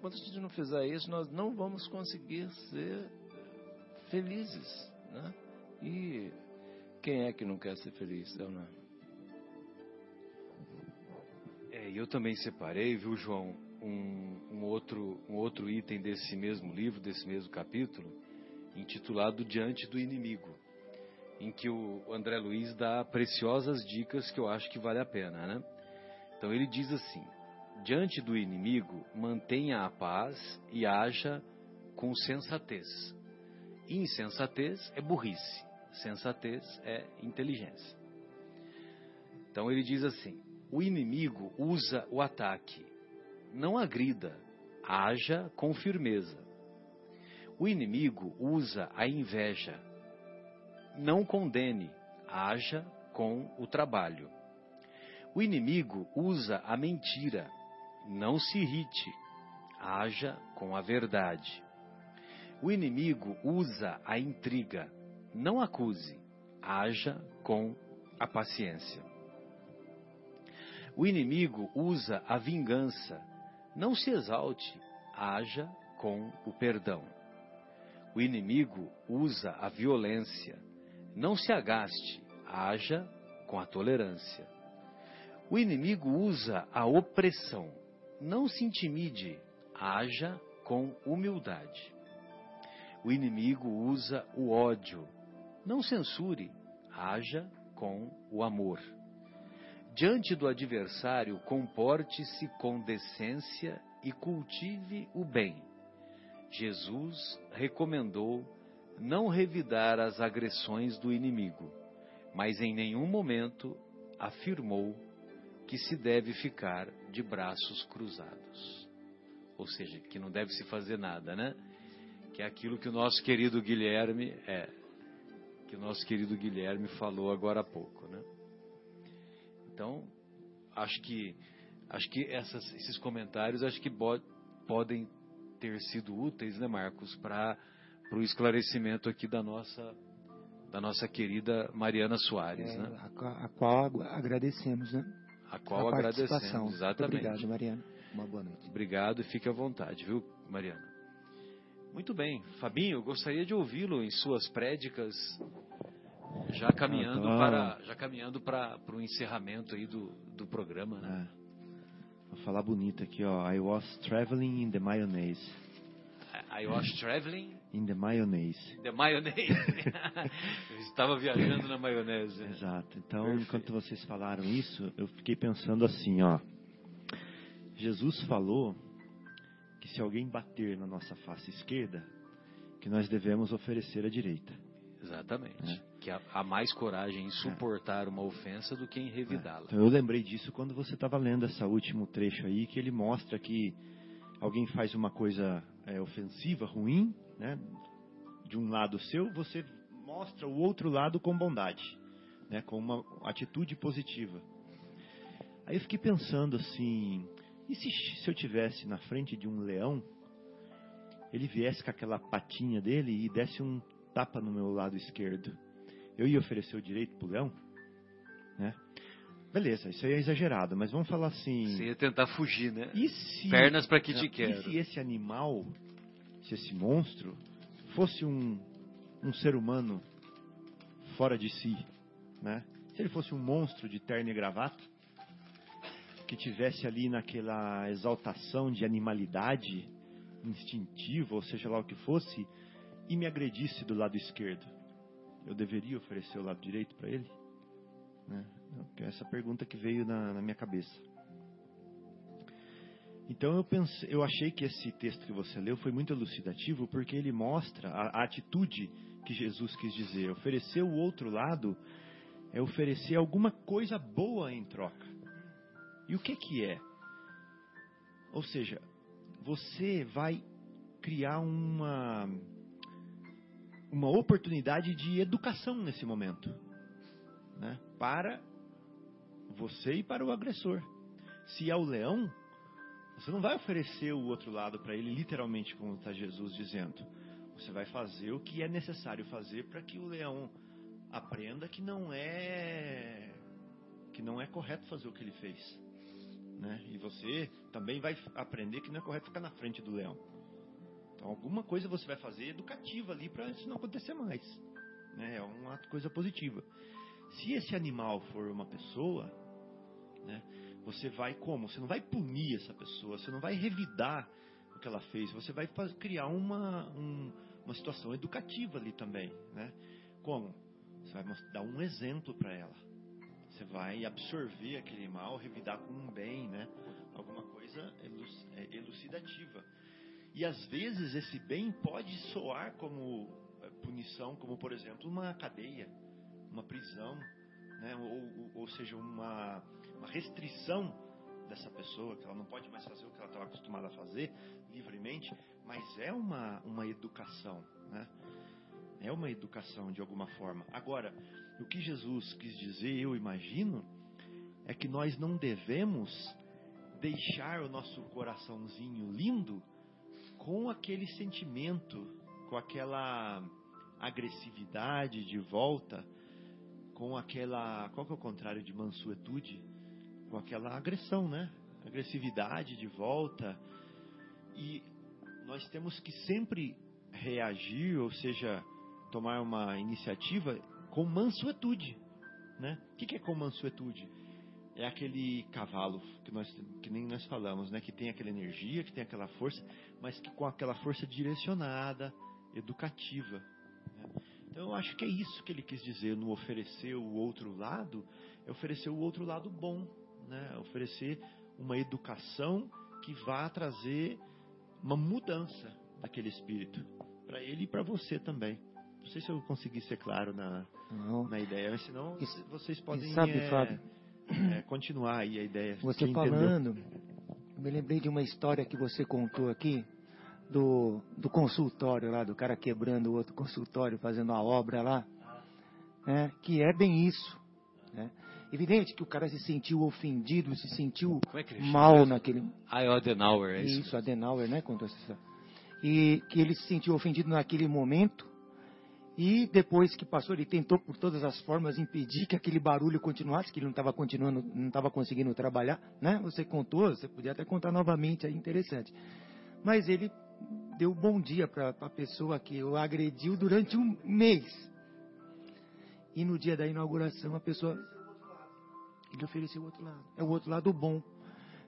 quando a gente não fizer isso, nós não vamos conseguir ser felizes, né? E quem é que não quer ser feliz, não é? eu também separei, viu, João, um, um, outro, um outro item desse mesmo livro, desse mesmo capítulo, intitulado Diante do Inimigo, em que o André Luiz dá preciosas dicas que eu acho que vale a pena, né? Então ele diz assim: Diante do inimigo, mantenha a paz e haja com sensatez. Insensatez é burrice. Sensatez é inteligência. Então ele diz assim: o inimigo usa o ataque, não agrida, haja com firmeza. O inimigo usa a inveja, não condene, haja com o trabalho. O inimigo usa a mentira, não se irrite, haja com a verdade. O inimigo usa a intriga, não acuse, haja com a paciência. O inimigo usa a vingança, não se exalte, haja com o perdão. O inimigo usa a violência, não se agaste, haja com a tolerância. O inimigo usa a opressão, não se intimide, haja com humildade. O inimigo usa o ódio, não censure, haja com o amor. Diante do adversário, comporte-se com decência e cultive o bem. Jesus recomendou não revidar as agressões do inimigo, mas em nenhum momento afirmou que se deve ficar de braços cruzados. Ou seja, que não deve se fazer nada, né? Que é aquilo que o nosso querido Guilherme é, que o nosso querido Guilherme falou agora há pouco, né? Então, acho que acho que essas, esses comentários acho que podem ter sido úteis, né, Marcos, para o esclarecimento aqui da nossa da nossa querida Mariana Soares, é, né? A, a, qual agradecemos, né? A qual a agradecemos, exatamente. Muito obrigado, Mariana. Uma boa noite. Obrigado e fique à vontade, viu, Mariana? Muito bem. Fabinho, gostaria de ouvi-lo em suas prédicas, já caminhando ah, para já caminhando para o encerramento aí do, do programa, né? É. Vou falar bonito aqui, ó. I was traveling in the mayonnaise. I was traveling in the mayonnaise. The mayonnaise. eu estava viajando na maionese. Exato. Então, Perfeito. enquanto vocês falaram isso, eu fiquei pensando assim, ó. Jesus falou que se alguém bater na nossa face esquerda, que nós devemos oferecer a direita. Exatamente. É. Que há mais coragem em suportar é. uma ofensa do que em revidá-la. É. Então eu lembrei disso quando você estava lendo esse último trecho aí, que ele mostra que alguém faz uma coisa é, ofensiva, ruim, né? De um lado seu, você mostra o outro lado com bondade, né? Com uma atitude positiva. Aí eu fiquei pensando assim, e se, se eu tivesse na frente de um leão, ele viesse com aquela patinha dele e desse um tapa no meu lado esquerdo, eu ia oferecer o direito pro leão? Né? Beleza, isso aí é exagerado, mas vamos falar assim. Você ia tentar fugir, né? E se, Pernas para que te E quero. se esse animal, se esse monstro, fosse um, um ser humano fora de si, né? Se ele fosse um monstro de terno e gravata, que tivesse ali naquela exaltação de animalidade instintiva, ou seja lá o que fosse, e me agredisse do lado esquerdo, eu deveria oferecer o lado direito para ele? Né? É essa pergunta que veio na, na minha cabeça. Então eu pensei, eu achei que esse texto que você leu foi muito elucidativo porque ele mostra a, a atitude que Jesus quis dizer. Oferecer o outro lado é oferecer alguma coisa boa em troca. E o que que é? Ou seja, você vai criar uma uma oportunidade de educação nesse momento, né? Para você e para o agressor. Se é o leão, você não vai oferecer o outro lado para ele, literalmente, como está Jesus dizendo. Você vai fazer o que é necessário fazer para que o leão aprenda que não é que não é correto fazer o que ele fez, né? E você também vai aprender que não é correto ficar na frente do leão. Então, alguma coisa você vai fazer educativa ali para isso não acontecer mais, né? É uma coisa positiva. Se esse animal for uma pessoa, né? Você vai como? Você não vai punir essa pessoa, você não vai revidar o que ela fez, você vai criar uma, um, uma situação educativa ali também, né? Como? Você vai dar um exemplo para ela. Você vai absorver aquele mal, revidar com um bem, né? Alguma coisa é, elucidativa. E às vezes esse bem pode soar como é, punição, como por exemplo uma cadeia, uma prisão, né? ou, ou seja, uma, uma restrição dessa pessoa, que ela não pode mais fazer o que ela estava acostumada a fazer livremente, mas é uma, uma educação, né? É uma educação de alguma forma. Agora, o que Jesus quis dizer, eu imagino, é que nós não devemos deixar o nosso coraçãozinho lindo com aquele sentimento, com aquela agressividade de volta, com aquela. Qual que é o contrário de mansuetude? Com aquela agressão, né? Agressividade de volta. E nós temos que sempre reagir, ou seja, tomar uma iniciativa com mansuetude. Né? O que é com mansuetude? É aquele cavalo que, nós, que nem nós falamos, né? que tem aquela energia, que tem aquela força, mas que com aquela força direcionada, educativa. Né? Então eu acho que é isso que ele quis dizer no oferecer o outro lado, é oferecer o outro lado bom, né? oferecer uma educação que vá trazer uma mudança daquele espírito para ele e para você também. Não sei se eu consegui ser claro na, Não. na ideia, mas senão E- vocês podem sabe, é, Fábio? é, continuar aí a ideia. Você Quem entendeu? falando, eu me lembrei de uma história que você contou aqui do, do consultório lá, do cara quebrando o outro consultório, fazendo a obra lá, né? que é bem isso. Né? Evidente que o cara se sentiu ofendido, se sentiu é que ele chama mal mesmo? naquele. Adenauer, é isso? Isso, Adenauer, né? Contou essa. E que ele se sentiu ofendido naquele momento. E depois que passou, ele tentou por todas as formas impedir que aquele barulho continuasse, que ele não estava continuando, não estava conseguindo trabalhar, né? Você contou, você podia até contar novamente, é interessante. Mas ele deu bom dia para a pessoa que o agrediu durante um mês. E no dia da inauguração a pessoa ele ofereceu o outro lado. É o outro lado bom.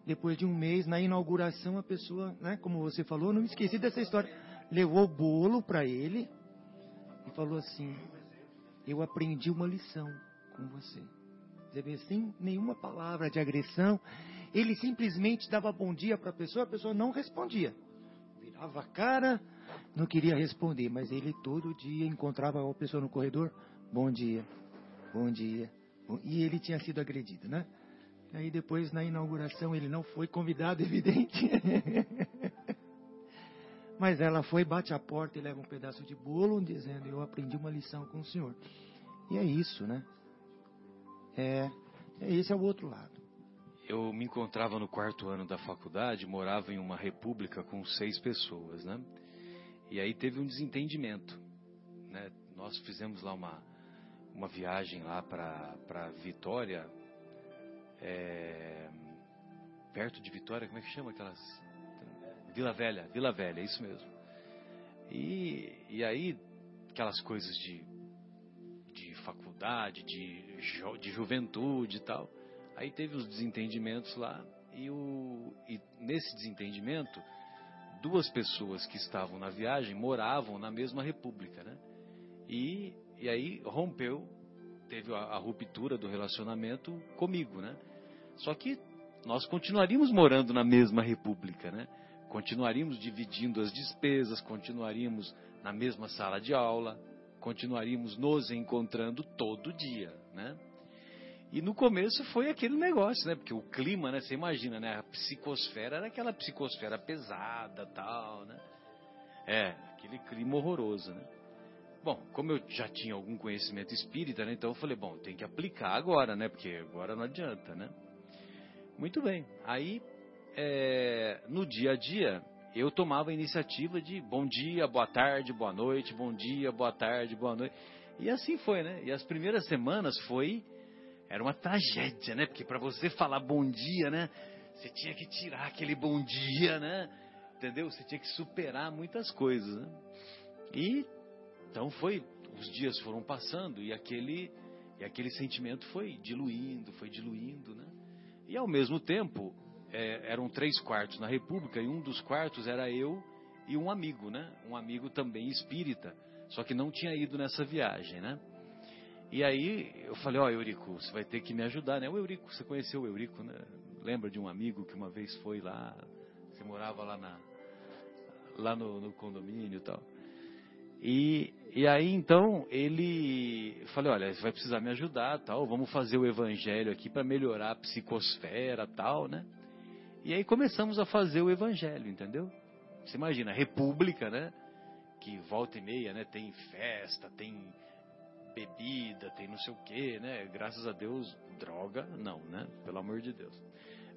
Depois de um mês, na inauguração, a pessoa, né, como você falou, não me esqueci dessa história, levou o bolo para ele e falou assim: Eu aprendi uma lição com você. Você vê, sem nenhuma palavra de agressão, ele simplesmente dava bom dia para a pessoa, a pessoa não respondia. Virava a cara, não queria responder, mas ele todo dia encontrava a pessoa no corredor: Bom dia, bom dia. bom-" E ele tinha sido agredido, né? Aí depois, na inauguração, ele não foi convidado, evidente. Mas ela foi, bate a porta e leva um pedaço de bolo, dizendo: Eu aprendi uma lição com o senhor. E é isso, né? É, é esse é o outro lado. eu me encontrava no quarto ano da faculdade, morava em uma república com seis pessoas, né? E aí teve um desentendimento, né? Nós fizemos lá uma, uma viagem lá para Vitória, é, perto de Vitória, como é que chama aquelas? Vila Velha, Vila Velha, é isso mesmo. E, e aí, aquelas coisas de, de faculdade, de, de juventude e tal. Aí teve os desentendimentos lá, e, o, e nesse desentendimento, duas pessoas que estavam na viagem moravam na mesma república, né? E, e aí rompeu, teve a, a ruptura do relacionamento comigo, né? Só que nós continuaríamos morando na mesma república, né? Continuaríamos dividindo as despesas, continuaríamos na mesma sala de aula, continuaríamos nos encontrando todo dia, né? E no começo foi aquele negócio, né? Porque o clima, né? Você imagina, né? A psicosfera era aquela psicosfera pesada, tal, né? É, aquele clima horroroso, né? Bom, como eu já tinha algum conhecimento espírita, né? Então eu falei, bom, tem que aplicar agora, né? Porque agora não adianta, né? Muito bem. Aí, é, no dia a dia, eu tomava a iniciativa de bom dia, boa tarde, boa noite, bom dia, boa tarde, boa noite. E assim foi, né? E as primeiras semanas foi era uma tragédia, né? Porque para você falar bom dia, né? Você tinha que tirar aquele bom dia, né? Entendeu? Você tinha que superar muitas coisas, né? E então foi, os dias foram passando e aquele e aquele sentimento foi diluindo, foi diluindo, né? E ao mesmo tempo é, eram três quartos na República e um dos quartos era eu e um amigo, né? Um amigo também espírita, só que não tinha ido nessa viagem, né? E aí eu falei, ó, oh, Eurico, você vai ter que me ajudar, né? O Eurico, você conheceu o Eurico, né? Lembra de um amigo que uma vez foi lá, você morava lá na lá no, no condomínio e tal. E, e aí então ele falei, olha, você vai precisar me ajudar, tal, vamos fazer o evangelho aqui para melhorar a psicosfera, tal, né? E aí começamos a fazer o evangelho, entendeu? Você imagina, república, né? Que volta e meia, né? Tem festa, tem bebida, tem não sei o que, né? Graças a Deus, droga, não, né? Pelo amor de Deus.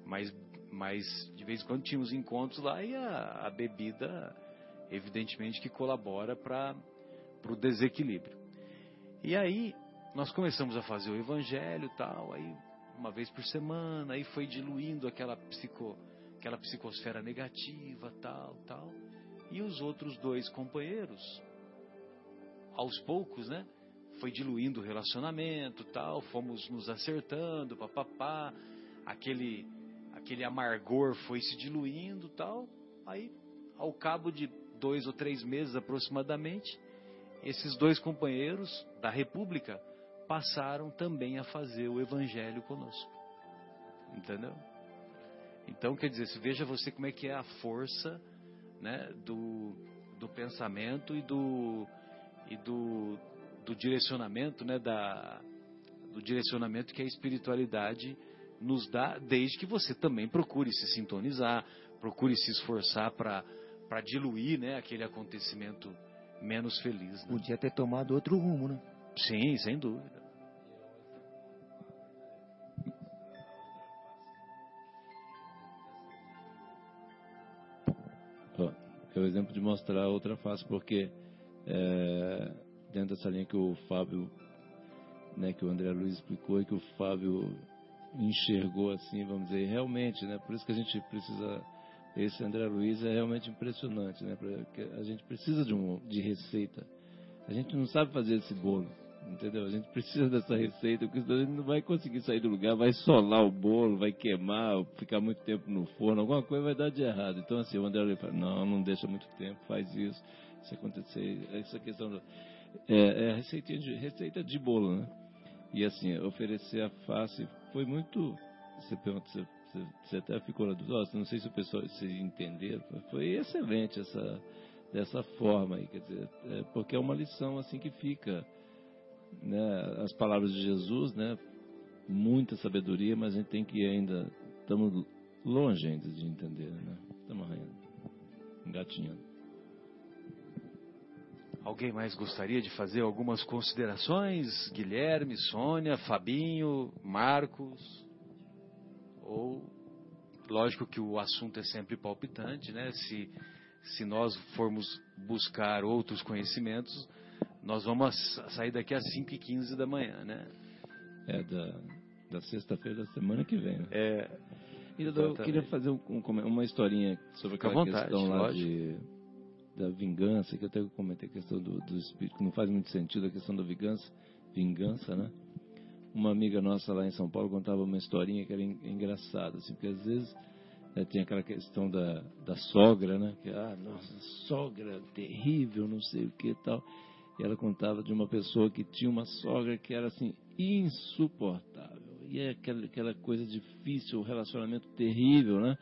Mas, mas de vez em quando tínhamos encontros lá e a, a bebida, evidentemente, que colabora para o desequilíbrio. E aí nós começamos a fazer o evangelho tal, aí uma vez por semana, aí foi diluindo aquela psico, aquela psicosfera negativa, tal, tal. E os outros dois companheiros, aos poucos, né? foi diluindo o relacionamento, tal, fomos nos acertando, papapá, aquele aquele amargor foi se diluindo, tal. Aí, ao cabo de dois ou três meses aproximadamente, esses dois companheiros da República passaram também a fazer o Evangelho conosco, entendeu? Então, quer dizer, veja você como é que é a força, né, do do pensamento e do e do do direcionamento, né, da, do direcionamento que a espiritualidade nos dá, desde que você também procure se sintonizar, procure se esforçar para diluir né, aquele acontecimento menos feliz. Né? Podia ter tomado outro rumo, né? Sim, sem dúvida. É o exemplo de mostrar a outra face, porque é, dentro dessa linha que o Fábio, né, que o André Luiz explicou e que o Fábio enxergou assim, vamos dizer, realmente, né? Por isso que a gente precisa esse André Luiz é realmente impressionante, né? Porque a gente precisa de um de receita. A gente não sabe fazer esse bolo, entendeu? A gente precisa dessa receita, porque senão a gente não vai conseguir sair do lugar, vai solar o bolo, vai queimar, ficar muito tempo no forno, alguma coisa vai dar de errado. Então assim, o André fala, não, não deixa muito tempo, faz isso, se acontecer, essa questão do é, é receita de, receita de bolo, né? E assim, oferecer a face foi muito. Você pergunta, você, você até ficou na dúvida, não sei se o pessoal se entenderam, foi excelente essa, dessa forma aí, quer dizer, é, porque é uma lição assim que fica. Né, as palavras de Jesus, né? Muita sabedoria, mas a gente tem que ainda. Estamos longe ainda de entender, né? Estamos engatinhando. Alguém mais gostaria de fazer algumas considerações? Guilherme, Sônia, Fabinho, Marcos, ou lógico que o assunto é sempre palpitante, né? Se se nós formos buscar outros conhecimentos, nós vamos sair daqui às 5 e 15 da manhã, né? É da, da sexta-feira da semana que vem. Né? É, E eu queria fazer um, um uma historinha sobre aquela vontade, questão lá lógico. de, da vingança, que eu até comentei a questão do, do espírito, que não faz muito sentido a questão da vingança, vingança, né? Uma amiga nossa lá em São Paulo contava uma historinha que era en- engraçada, assim, porque às vezes né, tem aquela questão da, da sogra, né? Que, ah, nossa, sogra terrível, não sei o que e tal. E ela contava de uma pessoa que tinha uma sogra que era assim, insuportável. E é aquela, aquela coisa difícil, o relacionamento terrível, né?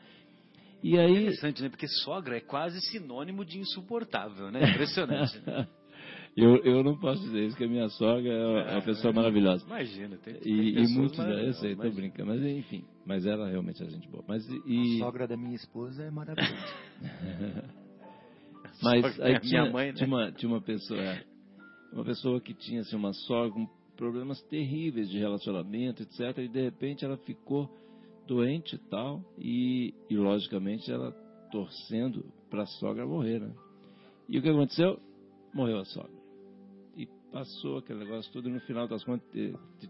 E aí. interessante, né? Porque sogra é quase sinônimo de insuportável, né? Impressionante. né? eu, eu não posso dizer isso, que a minha sogra é uma pessoa maravilhosa. Imagina, tem, tem E, e muitos, eu sei, tô brincando, mas enfim, mas ela realmente é gente boa. Mas e, A sogra da minha esposa é maravilhosa. Mas Sogra é aí a tinha, minha mãe, né? tinha, uma, tinha uma pessoa, é, uma pessoa que tinha assim, uma sogra com problemas terríveis de relacionamento, etc. E de repente ela ficou doente e tal, e, e logicamente ela torcendo para a sogra morrer, né? E o que aconteceu? Morreu a sogra. E passou aquele negócio tudo, e no final das contas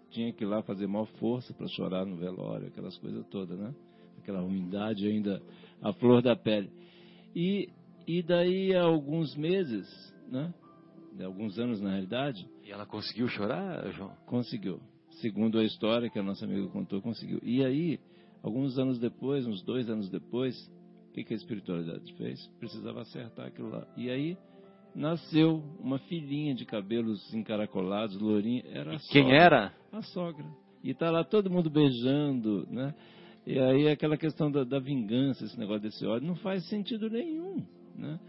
tinha que ir lá fazer maior força para chorar no velório, aquelas coisas todas, né? Aquela ruindade ainda, a flor da pele. E, e daí, há alguns meses, né? De alguns anos na realidade, E ela conseguiu chorar, João? conseguiu. Segundo a história que a nossa amiga contou, conseguiu. E aí, alguns anos depois, uns dois anos depois, o que, que a espiritualidade fez? Precisava acertar aquilo lá. E aí, nasceu uma filhinha de cabelos encaracolados, lourinha. Era a Quem sogra. era? A sogra. E tá lá todo mundo beijando, né? E aí aquela questão da, da vingança, esse negócio desse ódio, não faz sentido nenhum, né?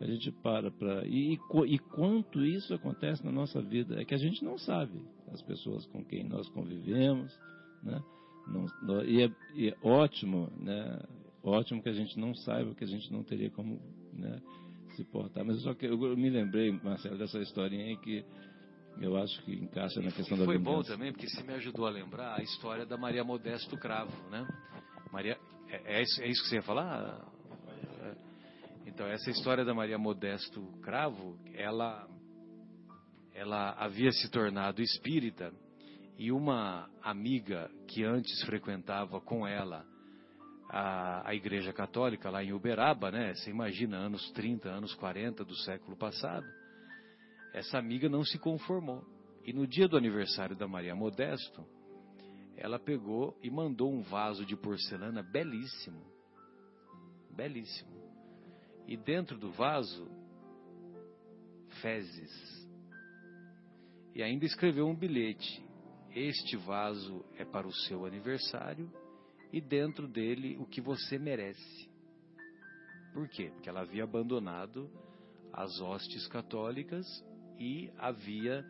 A gente para para e, e, e quanto isso acontece na nossa vida é que a gente não sabe as pessoas com quem nós convivemos, né? Não, nó- e, é, e é ótimo, né? Ótimo que a gente não saiba, que a gente não teria como, né? Se portar. Mas só que eu, eu me lembrei, Marcelo, dessa historinha aí que eu acho que encaixa na questão E da foi bom vingança. também, porque você me ajudou a lembrar a história da Maria Modesto Cravo, né? Maria, é, é isso, é isso que você ia falar? Então, essa história da Maria Modesto Cravo, ela, ela havia se tornado espírita e uma amiga que antes frequentava com ela a, a igreja católica lá em Uberaba, né? Você imagina, anos 30, anos 40 do século passado. Essa amiga não se conformou. E no dia do aniversário da Maria Modesto, ela pegou e mandou um vaso de porcelana belíssimo. Belíssimo. E dentro do vaso, fezes. E ainda escreveu um bilhete. Este vaso é para o seu aniversário e dentro dele o que você merece. Por quê? Porque ela havia abandonado as hostes católicas e havia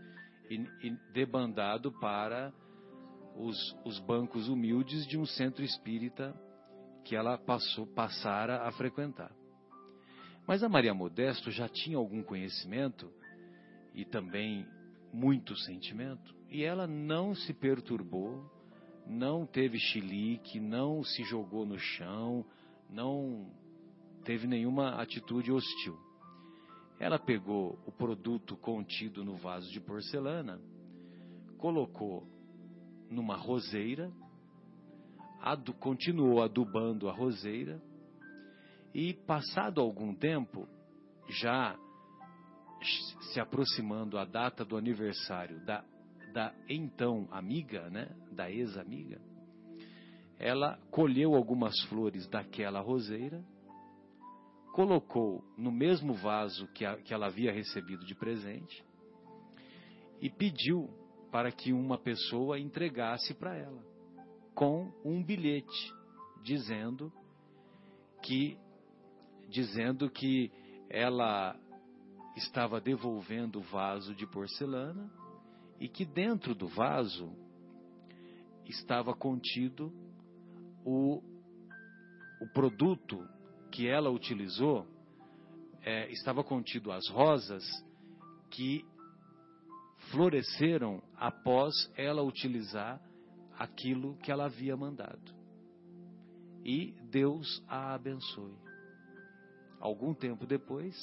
debandado para os, os bancos humildes de um centro espírita que ela passou, passara a frequentar. Mas a Maria Modesto já tinha algum conhecimento e também muito sentimento, e ela não se perturbou, não teve chilique, não se jogou no chão, não teve nenhuma atitude hostil. Ela pegou o produto contido no vaso de porcelana, colocou numa roseira, continuou adubando a roseira e, passado algum tempo, já se aproximando a data do aniversário da, da então amiga, né, da ex-amiga, ela colheu algumas flores daquela roseira, colocou no mesmo vaso que, a, que ela havia recebido de presente e pediu para que uma pessoa entregasse para ela com um bilhete dizendo que dizendo que ela estava devolvendo o vaso de porcelana e que dentro do vaso estava contido o, o produto que ela utilizou, é, estava contido as rosas que floresceram após ela utilizar aquilo que ela havia mandado. e Deus a abençoe. Algum tempo depois,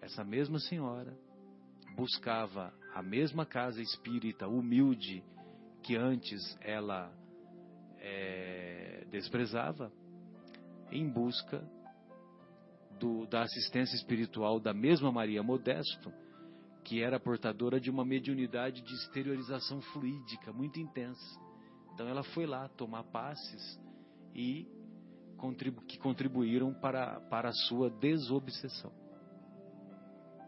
essa mesma senhora buscava a mesma casa espírita humilde que antes ela é, desprezava, em busca do, da assistência espiritual da mesma Maria Modesto, que era portadora de uma mediunidade de exteriorização fluídica muito intensa. Então ela foi lá tomar passes e contribu que contribuíram para, para a sua desobsessão.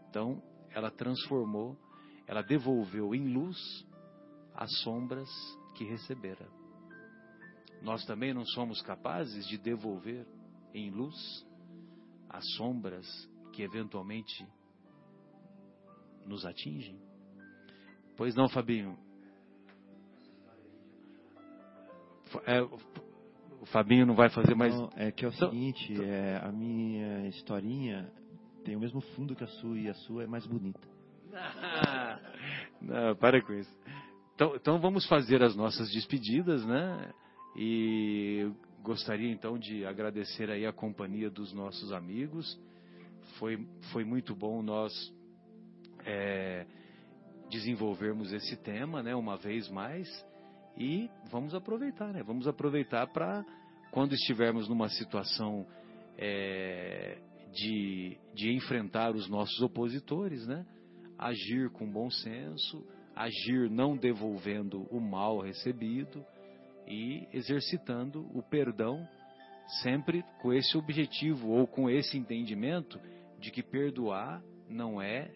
Então ela transformou, ela devolveu em luz as sombras que recebera. Nós também não somos capazes de devolver em luz as sombras que eventualmente nos atingem? Pois não, Fabinho? É, o Fabinho não vai fazer mais. Não, é que é o então, seguinte: então... É, a minha historinha tem o mesmo fundo que a sua e a sua é mais bonita. não, para com isso. Então, então vamos fazer as nossas despedidas, né? E gostaria então de agradecer aí a companhia dos nossos amigos. Foi, foi muito bom nós é, desenvolvermos esse tema, né, uma vez mais. E vamos aproveitar, né? Vamos aproveitar para quando estivermos numa situação é, de, de enfrentar os nossos opositores, né? Agir com bom senso, agir não devolvendo o mal recebido e exercitando o perdão sempre com esse objetivo ou com esse entendimento de que perdoar não é,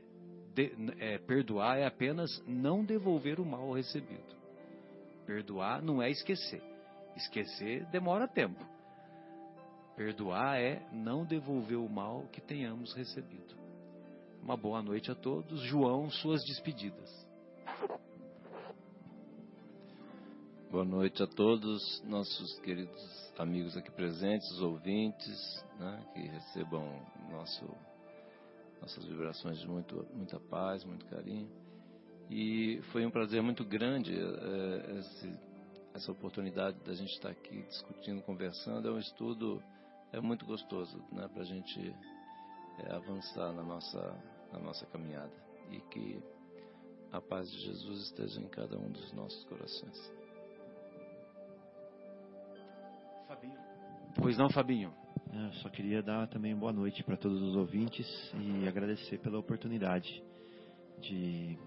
de, é perdoar é apenas não devolver o mal recebido. Perdoar não é esquecer. Esquecer demora tempo. Perdoar é não devolver o mal que tenhamos recebido. Uma boa noite a todos. João, suas despedidas. Boa noite a todos nossos queridos amigos aqui presentes, os ouvintes, né, que recebam nosso, nossas vibrações de muito, muita paz, muito carinho. E foi um prazer muito grande é, esse, essa oportunidade da gente estar aqui discutindo, conversando. É um estudo é muito gostoso né, para a gente é, avançar na nossa, na nossa caminhada. E que a paz de Jesus esteja em cada um dos nossos corações. Fabinho. Pois não, Fabinho. Eu só queria dar também boa noite para todos os ouvintes e agradecer pela oportunidade de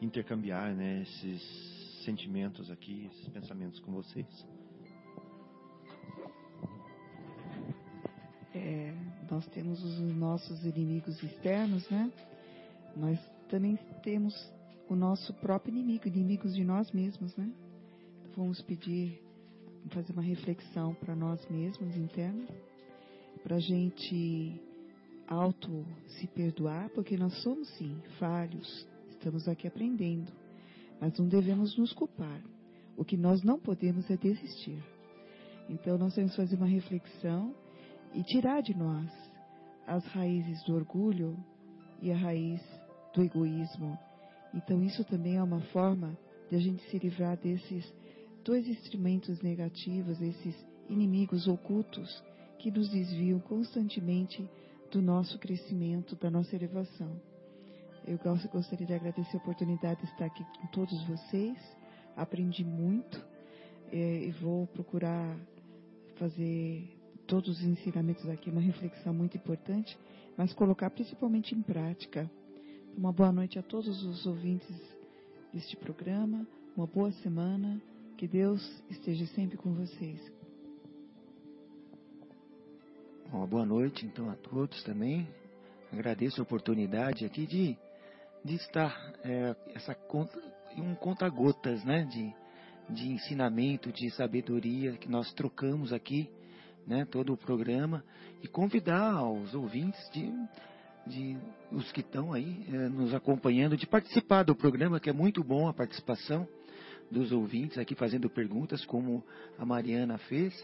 intercambiar né, esses sentimentos aqui, esses pensamentos com vocês. É, nós temos os nossos inimigos externos, né? Nós também temos o nosso próprio inimigo, inimigos de nós mesmos, né? Vamos pedir fazer uma reflexão para nós mesmos interna, para a gente auto se perdoar, porque nós somos sim falhos, estamos aqui aprendendo, mas não devemos nos culpar. O que nós não podemos é desistir. Então nós temos que fazer uma reflexão e tirar de nós as raízes do orgulho e a raiz do egoísmo. Então isso também é uma forma de a gente se livrar desses dois instrumentos negativos, esses inimigos ocultos que nos desviam constantemente do nosso crescimento, da nossa elevação. Eu gostaria de agradecer a oportunidade de estar aqui com todos vocês. Aprendi muito é, e vou procurar fazer todos os ensinamentos aqui, uma reflexão muito importante, mas colocar principalmente em prática. Uma boa noite a todos os ouvintes deste programa, uma boa semana que Deus esteja sempre com vocês. Uma boa noite, então, a todos também. Agradeço a oportunidade aqui de, de estar é, essa conta, um conta-gotas, né? De, de ensinamento, de sabedoria que nós trocamos aqui, né? Todo o programa e convidar os ouvintes de, de os que estão aí é, nos acompanhando de participar do programa, que é muito bom a participação dos ouvintes aqui fazendo perguntas, como a Mariana fez,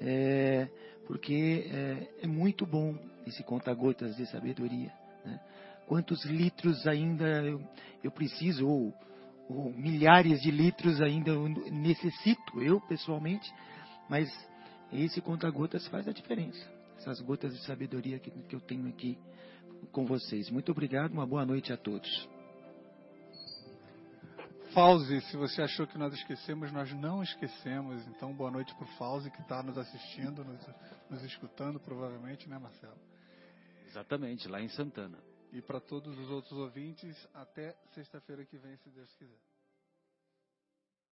é, porque é, é, muito bom esse conta-gotas de sabedoria. Né? Quantos litros ainda eu, eu preciso, ou, ou, milhares de litros ainda eu necessito, eu pessoalmente, mas Esse conta-gotas faz a diferença. Essas gotas de sabedoria que, que eu tenho aqui com vocês. Muito obrigado, uma boa noite a todos. Fauzi, se você achou que nós esquecemos, nós não esquecemos. Então, boa noite para o Fauzi que está nos assistindo, nos, nos escutando, provavelmente, né, Marcelo? Exatamente, lá em Santana. E para todos os outros ouvintes, até sexta-feira que vem, se Deus quiser.